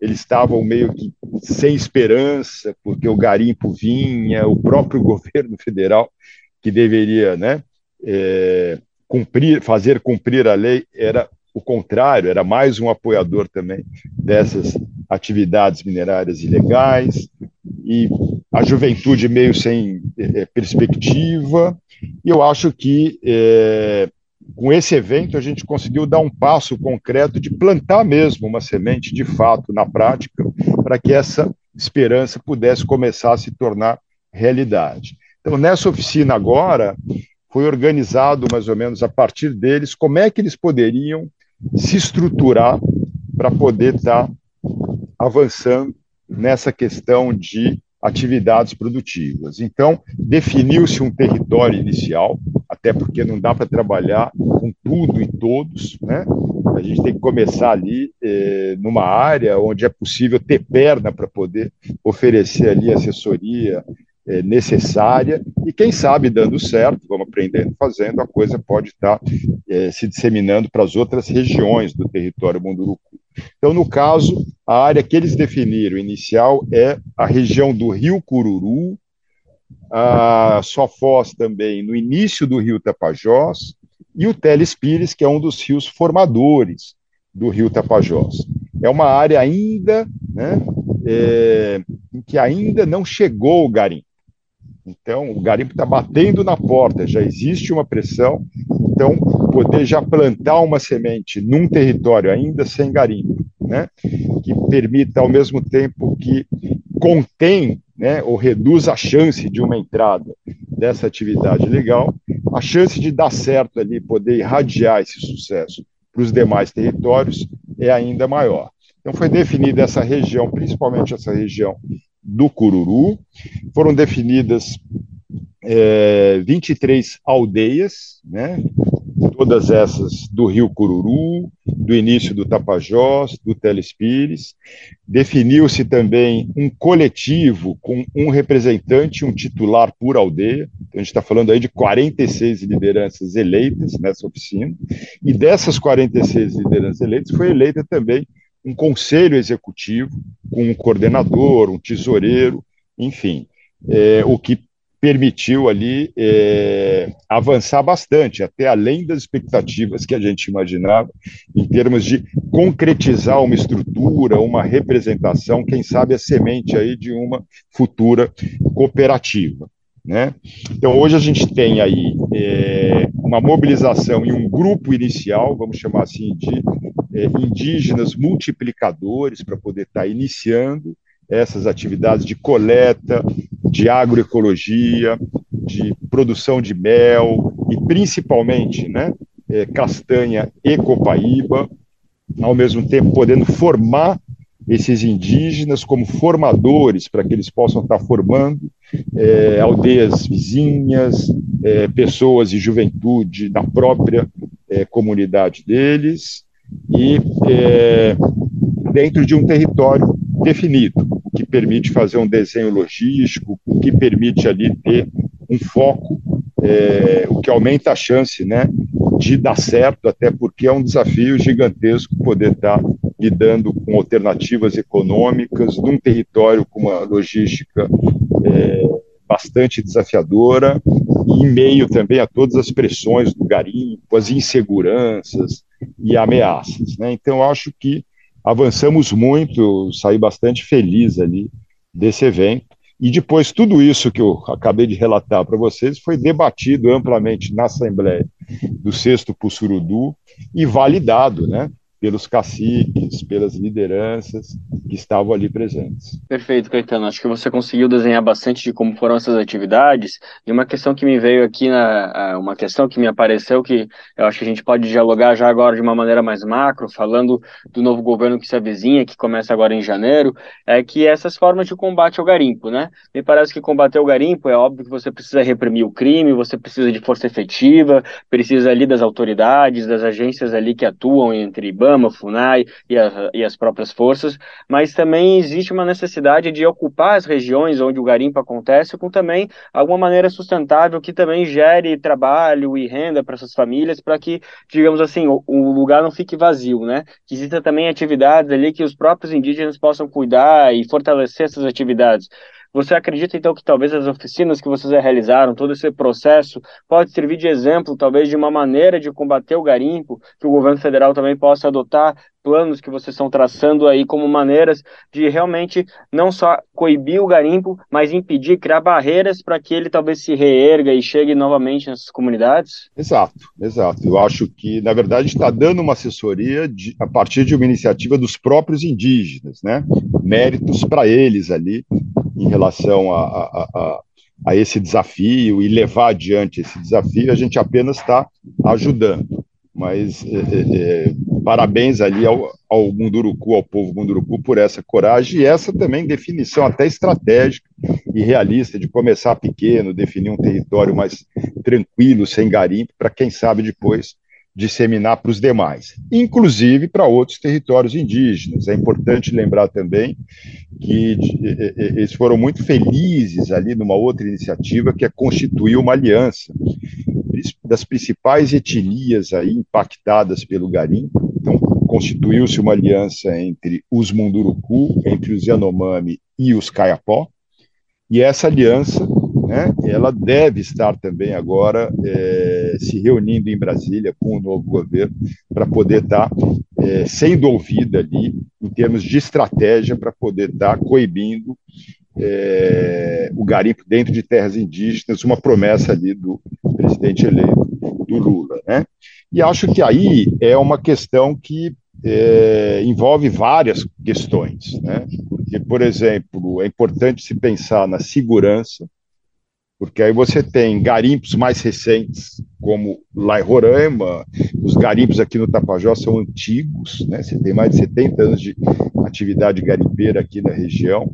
Eles estavam meio que sem esperança, porque o garimpo vinha, o próprio governo federal, que deveria né, é, cumprir, fazer cumprir a lei, era o contrário, era mais um apoiador também dessas atividades minerárias ilegais, e a juventude meio sem é, perspectiva. E eu acho que é, com esse evento, a gente conseguiu dar um passo concreto de plantar mesmo uma semente de fato na prática, para que essa esperança pudesse começar a se tornar realidade. Então, nessa oficina agora, foi organizado mais ou menos a partir deles como é que eles poderiam se estruturar para poder estar tá avançando nessa questão de atividades produtivas. Então, definiu-se um território inicial, até porque não dá para trabalhar com tudo e todos, né? A gente tem que começar ali eh, numa área onde é possível ter perna para poder oferecer ali assessoria eh, necessária e quem sabe dando certo, vamos aprendendo fazendo, a coisa pode estar tá, eh, se disseminando para as outras regiões do território munduruku. Então, no caso, a área que eles definiram inicial é a região do Rio Cururu, a Sofós também no início do Rio Tapajós e o Teles Pires, que é um dos rios formadores do rio Tapajós. É uma área ainda, né, é, em que ainda não chegou o garimpo. Então, o garimpo está batendo na porta, já existe uma pressão. Então, poder já plantar uma semente num território ainda sem garimpo, né, que permita, ao mesmo tempo que contém né, ou reduz a chance de uma entrada dessa atividade legal, a chance de dar certo ali, poder irradiar esse sucesso para os demais territórios é ainda maior. Então foi definida essa região, principalmente essa região do Cururu, foram definidas é, 23 aldeias, né, todas essas do Rio Cururu, do início do Tapajós, do Telespires. Definiu-se também um coletivo com um representante, um titular por aldeia. Então, a gente está falando aí de 46 lideranças eleitas nessa oficina. E dessas 46 lideranças eleitas, foi eleita também um conselho executivo, com um coordenador, um tesoureiro, enfim. É, o que permitiu ali é, avançar bastante, até além das expectativas que a gente imaginava, em termos de concretizar uma estrutura, uma representação, quem sabe a semente aí de uma futura cooperativa. Né? Então, hoje a gente tem aí é, uma mobilização e um grupo inicial, vamos chamar assim, de é, indígenas multiplicadores para poder estar tá iniciando essas atividades de coleta, de agroecologia, de produção de mel e principalmente, né, é, castanha e copaíba, ao mesmo tempo podendo formar esses indígenas como formadores para que eles possam estar formando é, aldeias vizinhas, é, pessoas e juventude da própria é, comunidade deles e é, dentro de um território definido que permite fazer um desenho logístico, que permite ali ter um foco, é, o que aumenta a chance né, de dar certo, até porque é um desafio gigantesco poder estar lidando com alternativas econômicas num território com uma logística é, bastante desafiadora e em meio também a todas as pressões do garimpo, as inseguranças e ameaças. Né? Então, acho que avançamos muito, saí bastante feliz ali desse evento. E depois, tudo isso que eu acabei de relatar para vocês foi debatido amplamente na Assembleia do Sexto Pussurudu e validado, né? Pelos caciques, pelas lideranças que estavam ali presentes. Perfeito, Caetano. Acho que você conseguiu desenhar bastante de como foram essas atividades. E uma questão que me veio aqui, na, uma questão que me apareceu, que eu acho que a gente pode dialogar já agora de uma maneira mais macro, falando do novo governo que se avizinha, que começa agora em janeiro, é que essas formas de combate ao garimpo, né? Me parece que combater o garimpo é óbvio que você precisa reprimir o crime, você precisa de força efetiva, precisa ali das autoridades, das agências ali que atuam entre IBAMA, FUNAI e, a, e, as próprias forças, mas também existe uma necessidade de ocupar as regiões onde o garimpo acontece com também alguma maneira sustentável que também gere trabalho e renda para essas famílias, para que, digamos assim, o, o, lugar não fique vazio, né? Que exista também atividades ali que os próprios indígenas possam cuidar e fortalecer essas atividades. Você acredita, então, que talvez as oficinas que vocês realizaram, todo esse processo, pode servir de exemplo, talvez, de uma maneira de combater o garimpo, que o governo federal também possa adotar planos que vocês estão traçando aí como maneiras de realmente não só coibir o garimpo, mas impedir, criar barreiras para que ele talvez se reerga e chegue novamente nessas comunidades? Exato, exato. Eu acho que, na verdade, está dando uma assessoria de, a partir de uma iniciativa dos próprios indígenas, né? Méritos para eles ali em relação a, a, a, a esse desafio e levar adiante esse desafio, a gente apenas está ajudando. Mas é, é, é, parabéns ali ao, ao Munduruku, ao povo Munduruku, por essa coragem e essa também definição até estratégica e realista de começar pequeno, definir um território mais tranquilo, sem garimpo, para quem sabe depois disseminar para os demais, inclusive para outros territórios indígenas. É importante lembrar também que eles foram muito felizes ali numa outra iniciativa que é constituir uma aliança das principais etnias aí impactadas pelo garimpo. Então, constituiu-se uma aliança entre os Munduruku, entre os Yanomami e os Kayapó, e essa aliança né, ela deve estar também agora é, se reunindo em Brasília com o novo governo para poder estar é, sendo ouvida ali em termos de estratégia para poder estar coibindo é, o garimpo dentro de terras indígenas, uma promessa ali do presidente eleito, do Lula. Né? E acho que aí é uma questão que é, envolve várias questões, né? Porque, por exemplo, é importante se pensar na segurança, porque aí você tem garimpos mais recentes, como lá em Roraima, os garimpos aqui no Tapajós são antigos, né? Você tem mais de 70 anos de atividade garimpeira aqui na região.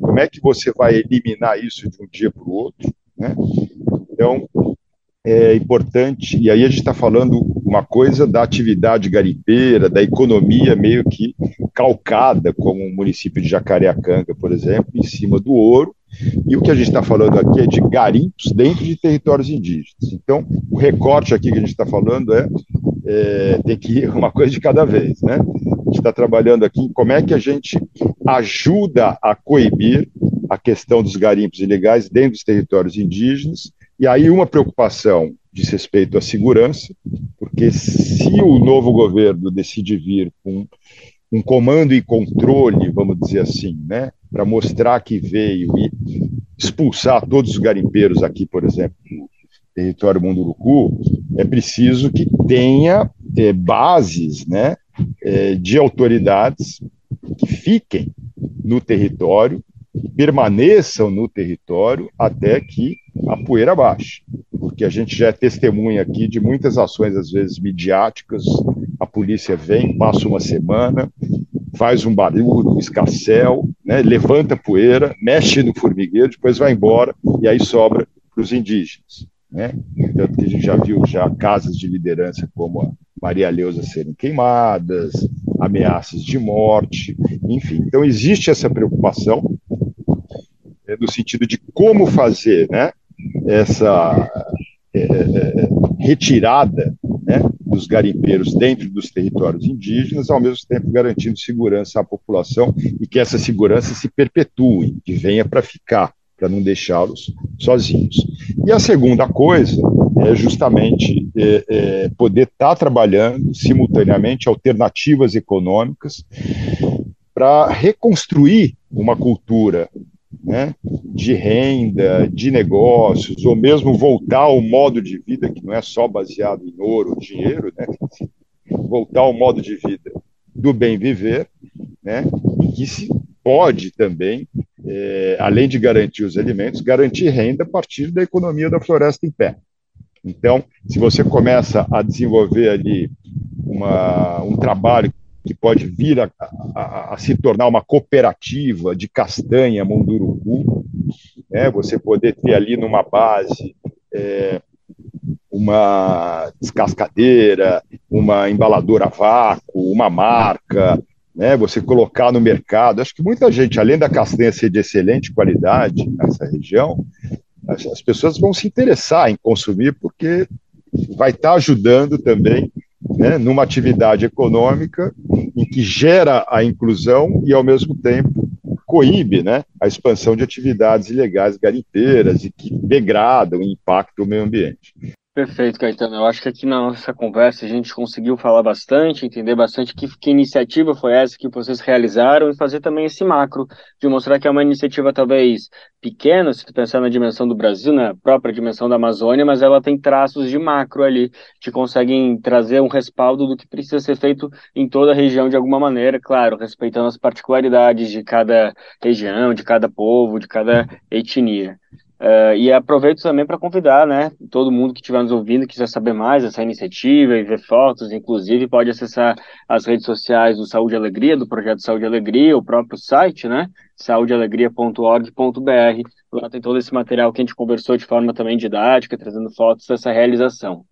Como é que você vai eliminar isso de um dia para o outro, né? Então, é importante, e aí a gente está falando uma coisa da atividade garimpeira, da economia meio que calcada, como o município de Jacareacanga, por exemplo, em cima do ouro, e o que a gente está falando aqui é de garimpos dentro de territórios indígenas. Então, o recorte aqui que a gente está falando é, é, tem que ir uma coisa de cada vez, né? A gente está trabalhando aqui como é que a gente ajuda a coibir a questão dos garimpos ilegais dentro dos territórios indígenas, e aí uma preocupação diz respeito à segurança, porque se o novo governo decide vir com um comando e controle, vamos dizer assim, né, para mostrar que veio e expulsar todos os garimpeiros aqui, por exemplo, no território Munduruku, é preciso que tenha é, bases, né, é, de autoridades que fiquem no território permaneçam no território até que a poeira baixe, porque a gente já é testemunha aqui de muitas ações, às vezes midiáticas. A polícia vem, passa uma semana, faz um barulho, um escarcel, né, levanta poeira, mexe no formigueiro, depois vai embora e aí sobra para os indígenas. Né? Tanto que a gente já viu já casas de liderança como a Maria Leusa serem queimadas, ameaças de morte, enfim. Então existe essa preocupação é, no sentido de como fazer né, essa é, retirada né, dos garimpeiros dentro dos territórios indígenas, ao mesmo tempo garantindo segurança à população e que essa segurança se perpetue, que venha para ficar, para não deixá-los sozinhos. E a segunda coisa é justamente é, é, poder estar tá trabalhando simultaneamente alternativas econômicas para reconstruir uma cultura né, de renda, de negócios, ou mesmo voltar ao modo de vida que não é só baseado em ouro, dinheiro, né, voltar ao modo de vida do bem viver, né, e que se pode também, é, além de garantir os alimentos, garantir renda a partir da economia da floresta em pé. Então, se você começa a desenvolver ali uma, um trabalho que pode vir a, a, a, se tornar uma cooperativa de castanha Munduruku, né? você poder ter ali numa base é, uma descascadeira, uma embaladora a vácuo, uma marca, né? você colocar no mercado. Acho que muita gente, além da castanha ser de excelente qualidade nessa região, as, as pessoas vão se interessar em consumir porque vai estar ajudando também né, numa atividade econômica em que gera a inclusão e, ao mesmo tempo, coíbe né, a expansão de atividades ilegais garimpeiras e que degradam e impactam o meio ambiente. Perfeito, Caetano. Eu acho que aqui na nossa conversa a gente conseguiu falar bastante, entender bastante que, que iniciativa foi essa que vocês realizaram e fazer também esse macro, de mostrar que é uma iniciativa talvez pequena, se pensar na dimensão do Brasil, na própria dimensão da Amazônia, mas ela tem traços de macro ali, que conseguem trazer um respaldo do que precisa ser feito em toda a região de alguma maneira, claro, respeitando as particularidades de cada região, de cada povo, de cada etnia. Uh, e aproveito também para convidar, né, todo mundo que estiver nos ouvindo, quiser saber mais dessa iniciativa e ver fotos, inclusive, pode acessar as redes sociais do Saúde e Alegria, do Projeto Saúde e Alegria, o próprio site, né, saudealegria.org.br. Lá tem todo esse material que a gente conversou de forma também didática, trazendo fotos dessa realização.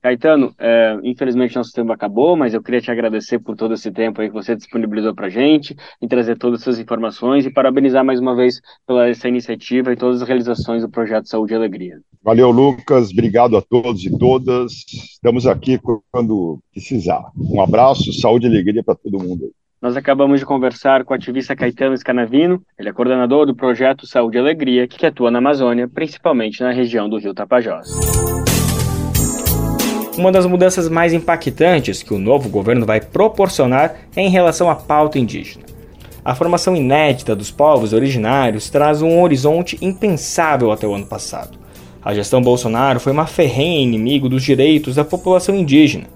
Caetano, é, infelizmente nosso tempo acabou, mas eu queria te agradecer por todo esse tempo aí que você disponibilizou para a gente, em trazer todas essas informações e parabenizar mais uma vez pela essa iniciativa e todas as realizações do Projeto Saúde e Alegria. Valeu, Lucas. Obrigado a todos e todas. Estamos aqui quando precisar. Um abraço, saúde e alegria para todo mundo. Nós acabamos de conversar com o ativista Caetano Scanavino, ele é coordenador do projeto Saúde e Alegria, que atua na Amazônia, principalmente na região do Rio Tapajós. Uma das mudanças mais impactantes que o novo governo vai proporcionar é em relação à pauta indígena. A formação inédita dos povos originários traz um horizonte impensável até o ano passado. A gestão Bolsonaro foi uma ferrenha inimigo dos direitos da população indígena.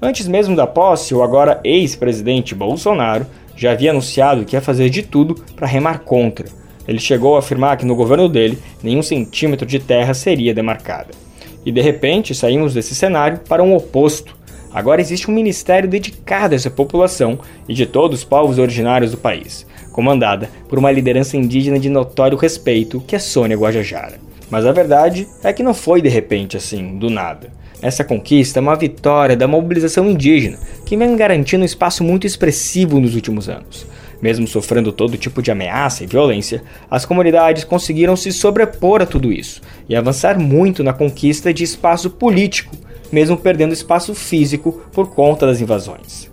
Antes mesmo da posse, o agora ex-presidente Bolsonaro já havia anunciado que ia fazer de tudo para remar contra. Ele chegou a afirmar que no governo dele nenhum centímetro de terra seria demarcada. E de repente saímos desse cenário para um oposto. Agora existe um ministério dedicado a essa população e de todos os povos originários do país, comandada por uma liderança indígena de notório respeito, que é Sônia Guajajara. Mas a verdade é que não foi de repente assim, do nada. Essa conquista é uma vitória da mobilização indígena, que vem garantindo um espaço muito expressivo nos últimos anos. Mesmo sofrendo todo tipo de ameaça e violência, as comunidades conseguiram se sobrepor a tudo isso e avançar muito na conquista de espaço político, mesmo perdendo espaço físico por conta das invasões.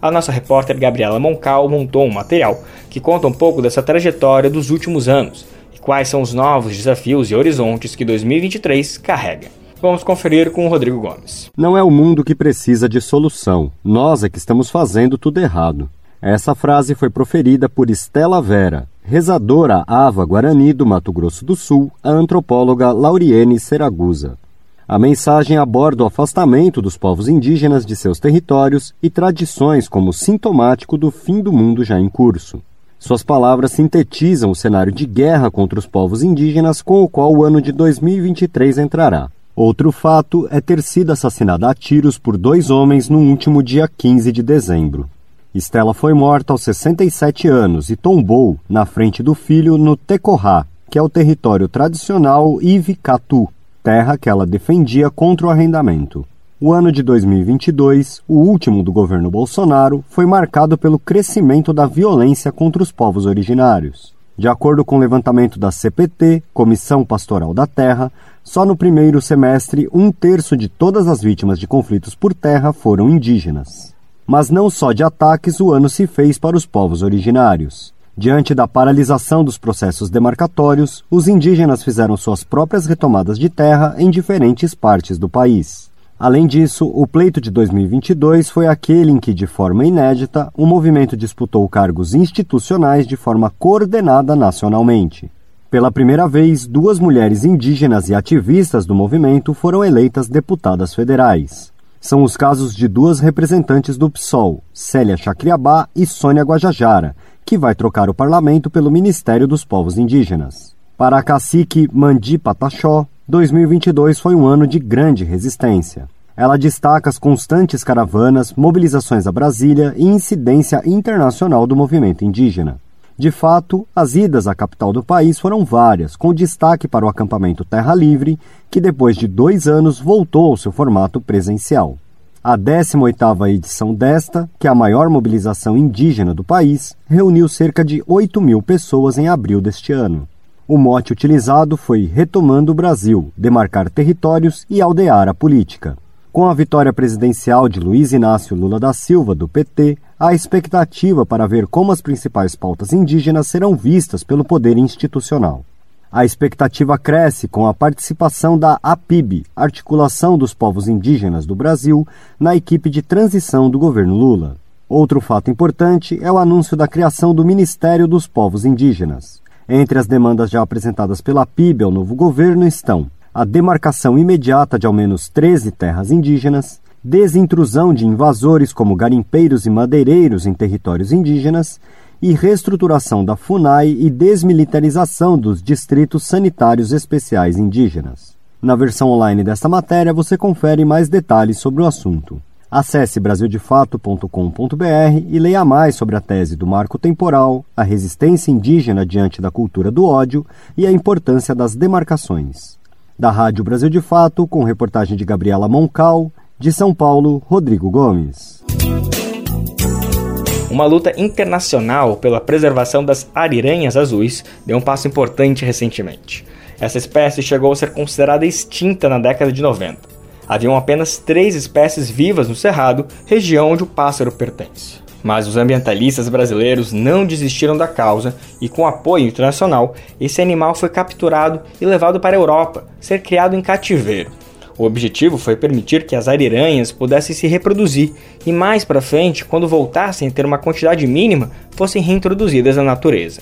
A nossa repórter Gabriela Moncal montou um material que conta um pouco dessa trajetória dos últimos anos e quais são os novos desafios e horizontes que 2023 carrega. Vamos conferir com o Rodrigo Gomes. Não é o mundo que precisa de solução, nós é que estamos fazendo tudo errado. Essa frase foi proferida por Estela Vera, rezadora Ava Guarani do Mato Grosso do Sul, a antropóloga Lauriene Seragusa. A mensagem aborda o afastamento dos povos indígenas de seus territórios e tradições como sintomático do fim do mundo já em curso. Suas palavras sintetizam o cenário de guerra contra os povos indígenas com o qual o ano de 2023 entrará. Outro fato é ter sido assassinada a tiros por dois homens no último dia 15 de dezembro. Estela foi morta aos 67 anos e tombou na frente do filho no Tecorá, que é o território tradicional Ivi-Catu, terra que ela defendia contra o arrendamento. O ano de 2022, o último do governo Bolsonaro, foi marcado pelo crescimento da violência contra os povos originários. De acordo com o levantamento da CPT, Comissão Pastoral da Terra, só no primeiro semestre um terço de todas as vítimas de conflitos por terra foram indígenas. Mas não só de ataques o ano se fez para os povos originários. Diante da paralisação dos processos demarcatórios, os indígenas fizeram suas próprias retomadas de terra em diferentes partes do país. Além disso, o pleito de 2022 foi aquele em que, de forma inédita, o movimento disputou cargos institucionais de forma coordenada nacionalmente. Pela primeira vez, duas mulheres indígenas e ativistas do movimento foram eleitas deputadas federais. São os casos de duas representantes do PSOL, Célia Chacriabá e Sônia Guajajara, que vai trocar o parlamento pelo Ministério dos Povos Indígenas. Para a cacique Mandi Pataxó, 2022 foi um ano de grande resistência. Ela destaca as constantes caravanas, mobilizações a Brasília e incidência internacional do movimento indígena. De fato, as idas à capital do país foram várias, com destaque para o acampamento Terra Livre, que depois de dois anos voltou ao seu formato presencial. A 18ª edição desta, que é a maior mobilização indígena do país, reuniu cerca de 8 mil pessoas em abril deste ano. O mote utilizado foi Retomando o Brasil, demarcar territórios e aldear a política. Com a vitória presidencial de Luiz Inácio Lula da Silva, do PT, há expectativa para ver como as principais pautas indígenas serão vistas pelo poder institucional. A expectativa cresce com a participação da APIB, Articulação dos Povos Indígenas do Brasil, na equipe de transição do governo Lula. Outro fato importante é o anúncio da criação do Ministério dos Povos Indígenas. Entre as demandas já apresentadas pela APIB ao novo governo estão a demarcação imediata de ao menos 13 terras indígenas, desintrusão de invasores como garimpeiros e madeireiros em territórios indígenas e reestruturação da FUNAI e desmilitarização dos distritos sanitários especiais indígenas. Na versão online desta matéria você confere mais detalhes sobre o assunto. Acesse brasildefato.com.br e leia mais sobre a tese do marco temporal, a resistência indígena diante da cultura do ódio e a importância das demarcações. Da Rádio Brasil de Fato, com reportagem de Gabriela Moncal, de São Paulo, Rodrigo Gomes. Uma luta internacional pela preservação das ariranhas azuis deu um passo importante recentemente. Essa espécie chegou a ser considerada extinta na década de 90. Haviam apenas três espécies vivas no Cerrado, região onde o pássaro pertence. Mas os ambientalistas brasileiros não desistiram da causa e, com apoio internacional, esse animal foi capturado e levado para a Europa, ser criado em cativeiro. O objetivo foi permitir que as ariranhas pudessem se reproduzir e mais para frente, quando voltassem a ter uma quantidade mínima, fossem reintroduzidas na natureza.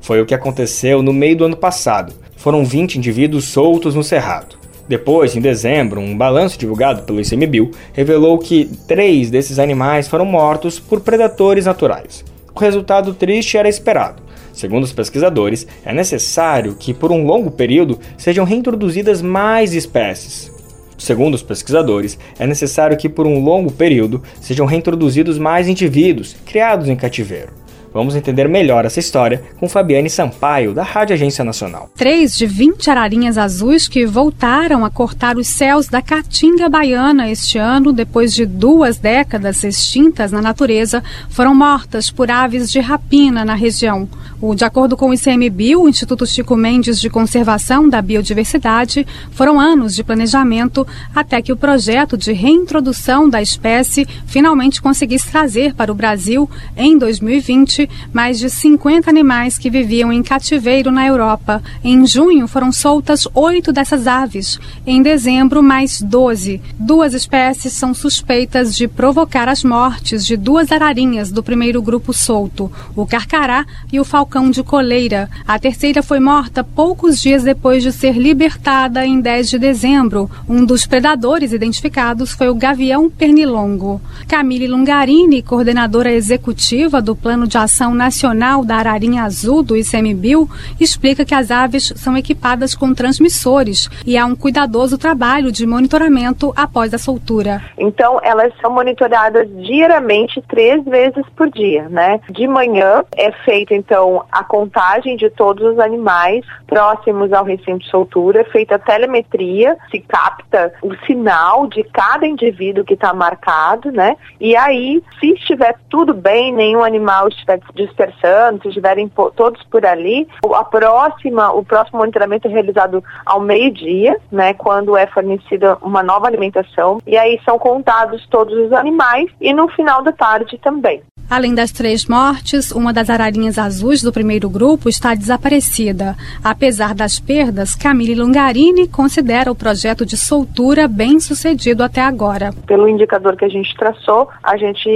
Foi o que aconteceu no meio do ano passado. Foram 20 indivíduos soltos no cerrado. Depois, em dezembro, um balanço divulgado pelo ICMBio revelou que três desses animais foram mortos por predadores naturais. O resultado triste era esperado. Segundo os pesquisadores, é necessário que, por um longo período, sejam reintroduzidas mais espécies. Segundo os pesquisadores, é necessário que, por um longo período, sejam reintroduzidos mais indivíduos criados em cativeiro. Vamos entender melhor essa história com Fabiane Sampaio, da Rádio Agência Nacional. Três de 20 ararinhas azuis que voltaram a cortar os céus da Caatinga Baiana este ano, depois de duas décadas extintas na natureza, foram mortas por aves de rapina na região. O, de acordo com o ICMBio, o Instituto Chico Mendes de Conservação da Biodiversidade, foram anos de planejamento até que o projeto de reintrodução da espécie finalmente conseguisse trazer para o Brasil, em 2020, mais de 50 animais que viviam em cativeiro na Europa. Em junho foram soltas oito dessas aves. Em dezembro, mais 12. Duas espécies são suspeitas de provocar as mortes de duas ararinhas do primeiro grupo solto, o carcará e o falcão de coleira. A terceira foi morta poucos dias depois de ser libertada em 10 de dezembro. Um dos predadores identificados foi o gavião pernilongo. Camille Lungarini, coordenadora executiva do Plano de Ação Nacional da Ararinha Azul do ICMBio explica que as aves são equipadas com transmissores e há um cuidadoso trabalho de monitoramento após a soltura. Então, elas são monitoradas diariamente, três vezes por dia, né? De manhã é feita, então, a contagem de todos os animais próximos ao recinto de soltura, feita a telemetria, se capta o sinal de cada indivíduo que está marcado, né? E aí, se estiver tudo bem, nenhum animal estiver dispersando, se estiverem todos por ali, a próxima, o próximo monitoramento é realizado ao meio-dia, né, quando é fornecida uma nova alimentação, e aí são contados todos os animais e no final da tarde também. Além das três mortes, uma das ararinhas azuis do primeiro grupo está desaparecida. Apesar das perdas, Camille Lungarini considera o projeto de soltura bem sucedido até agora. Pelo indicador que a gente traçou, a gente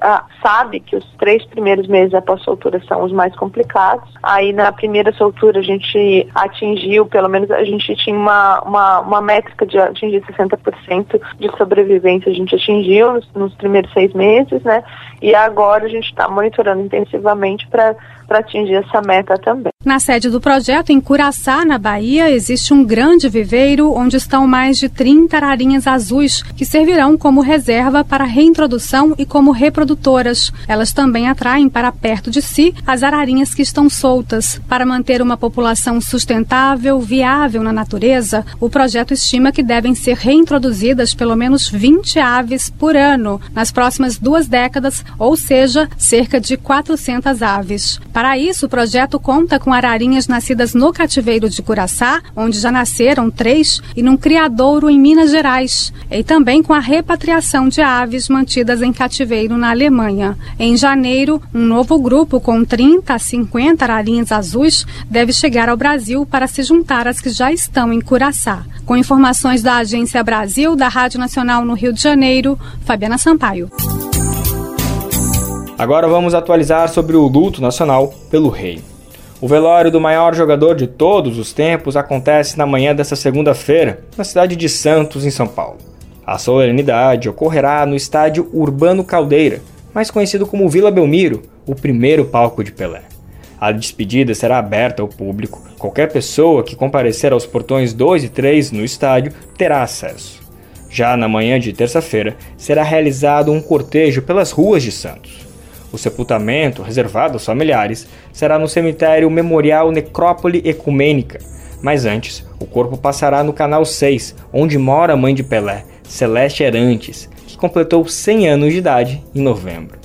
ah, sabe que os três primeiros meses após soltura são os mais complicados. Aí na primeira soltura a gente atingiu, pelo menos a gente tinha uma, uma, uma métrica de atingir 60% de sobrevivência, a gente atingiu nos, nos primeiros seis meses, né? E agora a gente está monitorando intensivamente para atingir essa meta também. Na sede do projeto, em Curaçá, na Bahia, existe um grande viveiro onde estão mais de 30 ararinhas azuis que servirão como reserva para reintrodução e como reprodutoras. Elas também atraem para perto de si as ararinhas que estão soltas. Para manter uma população sustentável, viável na natureza, o projeto estima que devem ser reintroduzidas pelo menos 20 aves por ano nas próximas duas décadas, ou seja, cerca de 400 aves. Para isso, o projeto conta com ararinhas nascidas no cativeiro de Curaçá, onde já nasceram três, e num criadouro em Minas Gerais, e também com a repatriação de aves mantidas em cativeiro na Alemanha. Em janeiro, um novo grupo com 30 a 50 ararinhas azuis deve chegar ao Brasil para se juntar às que já estão em Curaçá. Com informações da Agência Brasil, da Rádio Nacional no Rio de Janeiro, Fabiana Sampaio. Agora vamos atualizar sobre o luto nacional pelo rei. O velório do maior jogador de todos os tempos acontece na manhã desta segunda-feira, na cidade de Santos, em São Paulo. A solenidade ocorrerá no estádio Urbano Caldeira, mais conhecido como Vila Belmiro, o primeiro palco de Pelé. A despedida será aberta ao público. Qualquer pessoa que comparecer aos portões 2 e 3 no estádio terá acesso. Já na manhã de terça-feira, será realizado um cortejo pelas ruas de Santos. O sepultamento, reservado aos familiares, será no cemitério Memorial Necrópole Ecumênica. Mas antes, o corpo passará no Canal 6, onde mora a mãe de Pelé, Celeste Erantes, que completou 100 anos de idade em novembro.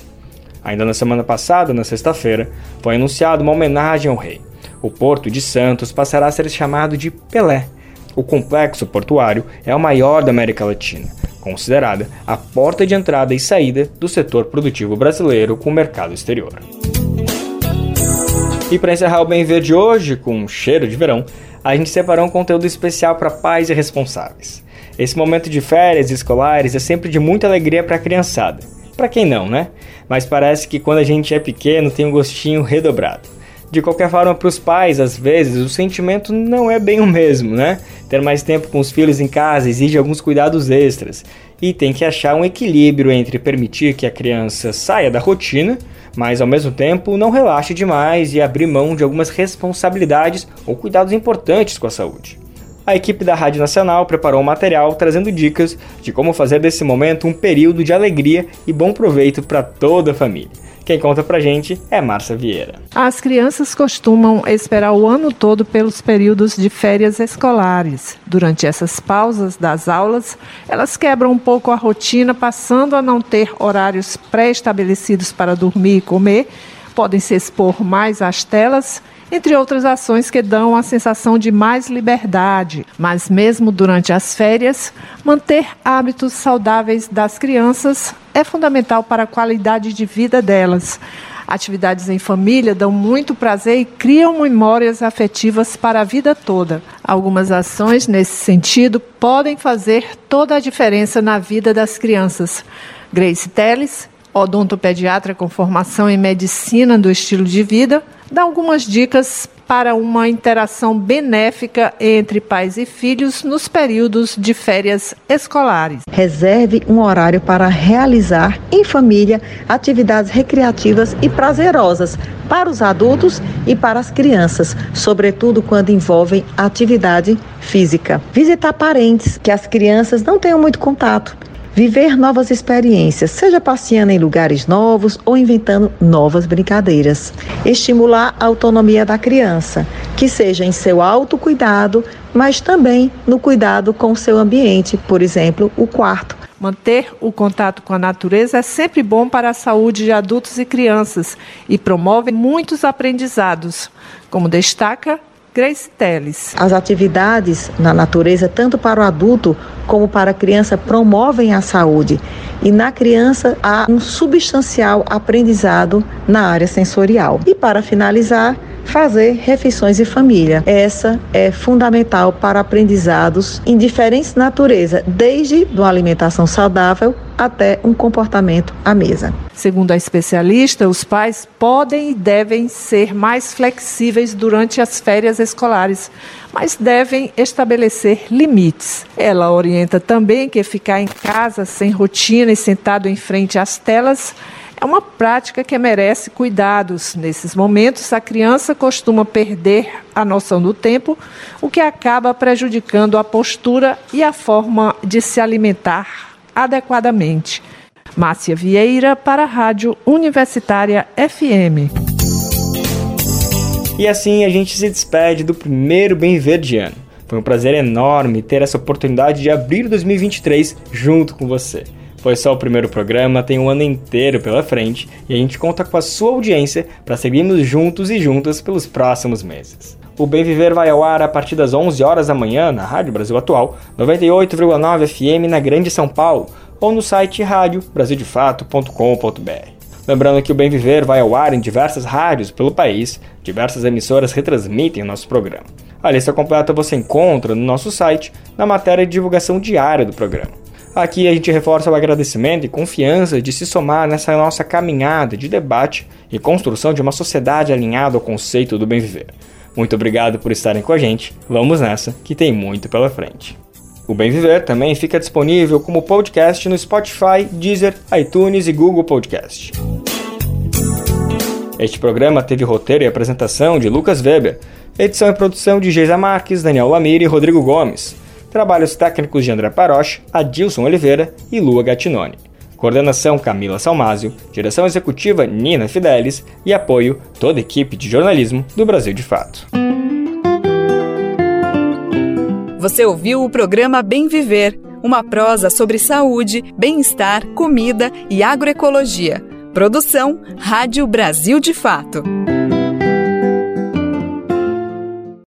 Ainda na semana passada, na sexta-feira, foi anunciada uma homenagem ao rei. O Porto de Santos passará a ser chamado de Pelé. O complexo portuário é o maior da América Latina considerada a porta de entrada e saída do setor produtivo brasileiro com o mercado exterior. E para encerrar o Bem Ver de hoje, com um cheiro de verão, a gente separou um conteúdo especial para pais e responsáveis. Esse momento de férias escolares é sempre de muita alegria para a criançada. Para quem não, né? Mas parece que quando a gente é pequeno tem um gostinho redobrado. De qualquer forma, para os pais, às vezes, o sentimento não é bem o mesmo, né? Ter mais tempo com os filhos em casa exige alguns cuidados extras e tem que achar um equilíbrio entre permitir que a criança saia da rotina, mas ao mesmo tempo não relaxe demais e abrir mão de algumas responsabilidades ou cuidados importantes com a saúde. A equipe da Rádio Nacional preparou um material trazendo dicas de como fazer desse momento um período de alegria e bom proveito para toda a família. Quem conta pra gente é Márcia Vieira. As crianças costumam esperar o ano todo pelos períodos de férias escolares. Durante essas pausas das aulas, elas quebram um pouco a rotina, passando a não ter horários pré-estabelecidos para dormir e comer, podem se expor mais às telas entre outras ações que dão a sensação de mais liberdade. Mas, mesmo durante as férias, manter hábitos saudáveis das crianças é fundamental para a qualidade de vida delas. Atividades em família dão muito prazer e criam memórias afetivas para a vida toda. Algumas ações nesse sentido podem fazer toda a diferença na vida das crianças. Grace Teles, odontopediatra com formação em medicina do estilo de vida, dá algumas dicas para uma interação benéfica entre pais e filhos nos períodos de férias escolares. Reserve um horário para realizar em família atividades recreativas e prazerosas para os adultos e para as crianças, sobretudo quando envolvem atividade física. Visitar parentes que as crianças não tenham muito contato Viver novas experiências, seja passeando em lugares novos ou inventando novas brincadeiras. Estimular a autonomia da criança, que seja em seu autocuidado, mas também no cuidado com o seu ambiente, por exemplo, o quarto. Manter o contato com a natureza é sempre bom para a saúde de adultos e crianças e promove muitos aprendizados, como destaca Grace Teles. As atividades na natureza, tanto para o adulto como para a criança, promovem a saúde. E na criança há um substancial aprendizado na área sensorial. E para finalizar, fazer refeições em família. Essa é fundamental para aprendizados em diferentes naturezas, desde uma alimentação saudável até um comportamento à mesa. Segundo a especialista, os pais podem e devem ser mais flexíveis durante as férias escolares, mas devem estabelecer limites. Ela orienta também que ficar em casa sem rotina e sentado em frente às telas é uma prática que merece cuidados. Nesses momentos, a criança costuma perder a noção do tempo, o que acaba prejudicando a postura e a forma de se alimentar adequadamente. Márcia Vieira para a Rádio Universitária FM. E assim a gente se despede do primeiro Bem Verdiano. Foi um prazer enorme ter essa oportunidade de abrir 2023 junto com você. Foi só o primeiro programa, tem um ano inteiro pela frente e a gente conta com a sua audiência para seguirmos juntos e juntas pelos próximos meses. O Bem Viver vai ao ar a partir das 11 horas da manhã na Rádio Brasil Atual, 98,9 FM na Grande São Paulo ou no site radiobrasildefato.com.br. Lembrando que o Bem Viver vai ao ar em diversas rádios pelo país, diversas emissoras retransmitem o nosso programa. A lista completa você encontra no nosso site, na matéria de divulgação diária do programa. Aqui a gente reforça o agradecimento e confiança de se somar nessa nossa caminhada de debate e construção de uma sociedade alinhada ao conceito do bem viver. Muito obrigado por estarem com a gente. Vamos nessa, que tem muito pela frente. O Bem Viver também fica disponível como podcast no Spotify, Deezer, iTunes e Google Podcast. Este programa teve roteiro e apresentação de Lucas Weber, edição e produção de Geisa Marques, Daniel Lamir e Rodrigo Gomes. Trabalhos técnicos de André Paroche, Adilson Oliveira e Lua Gattinoni. Coordenação Camila Salmásio, direção executiva Nina Fidelis e apoio toda a equipe de jornalismo do Brasil de Fato. Você ouviu o programa Bem Viver, uma prosa sobre saúde, bem-estar, comida e agroecologia. Produção Rádio Brasil de Fato.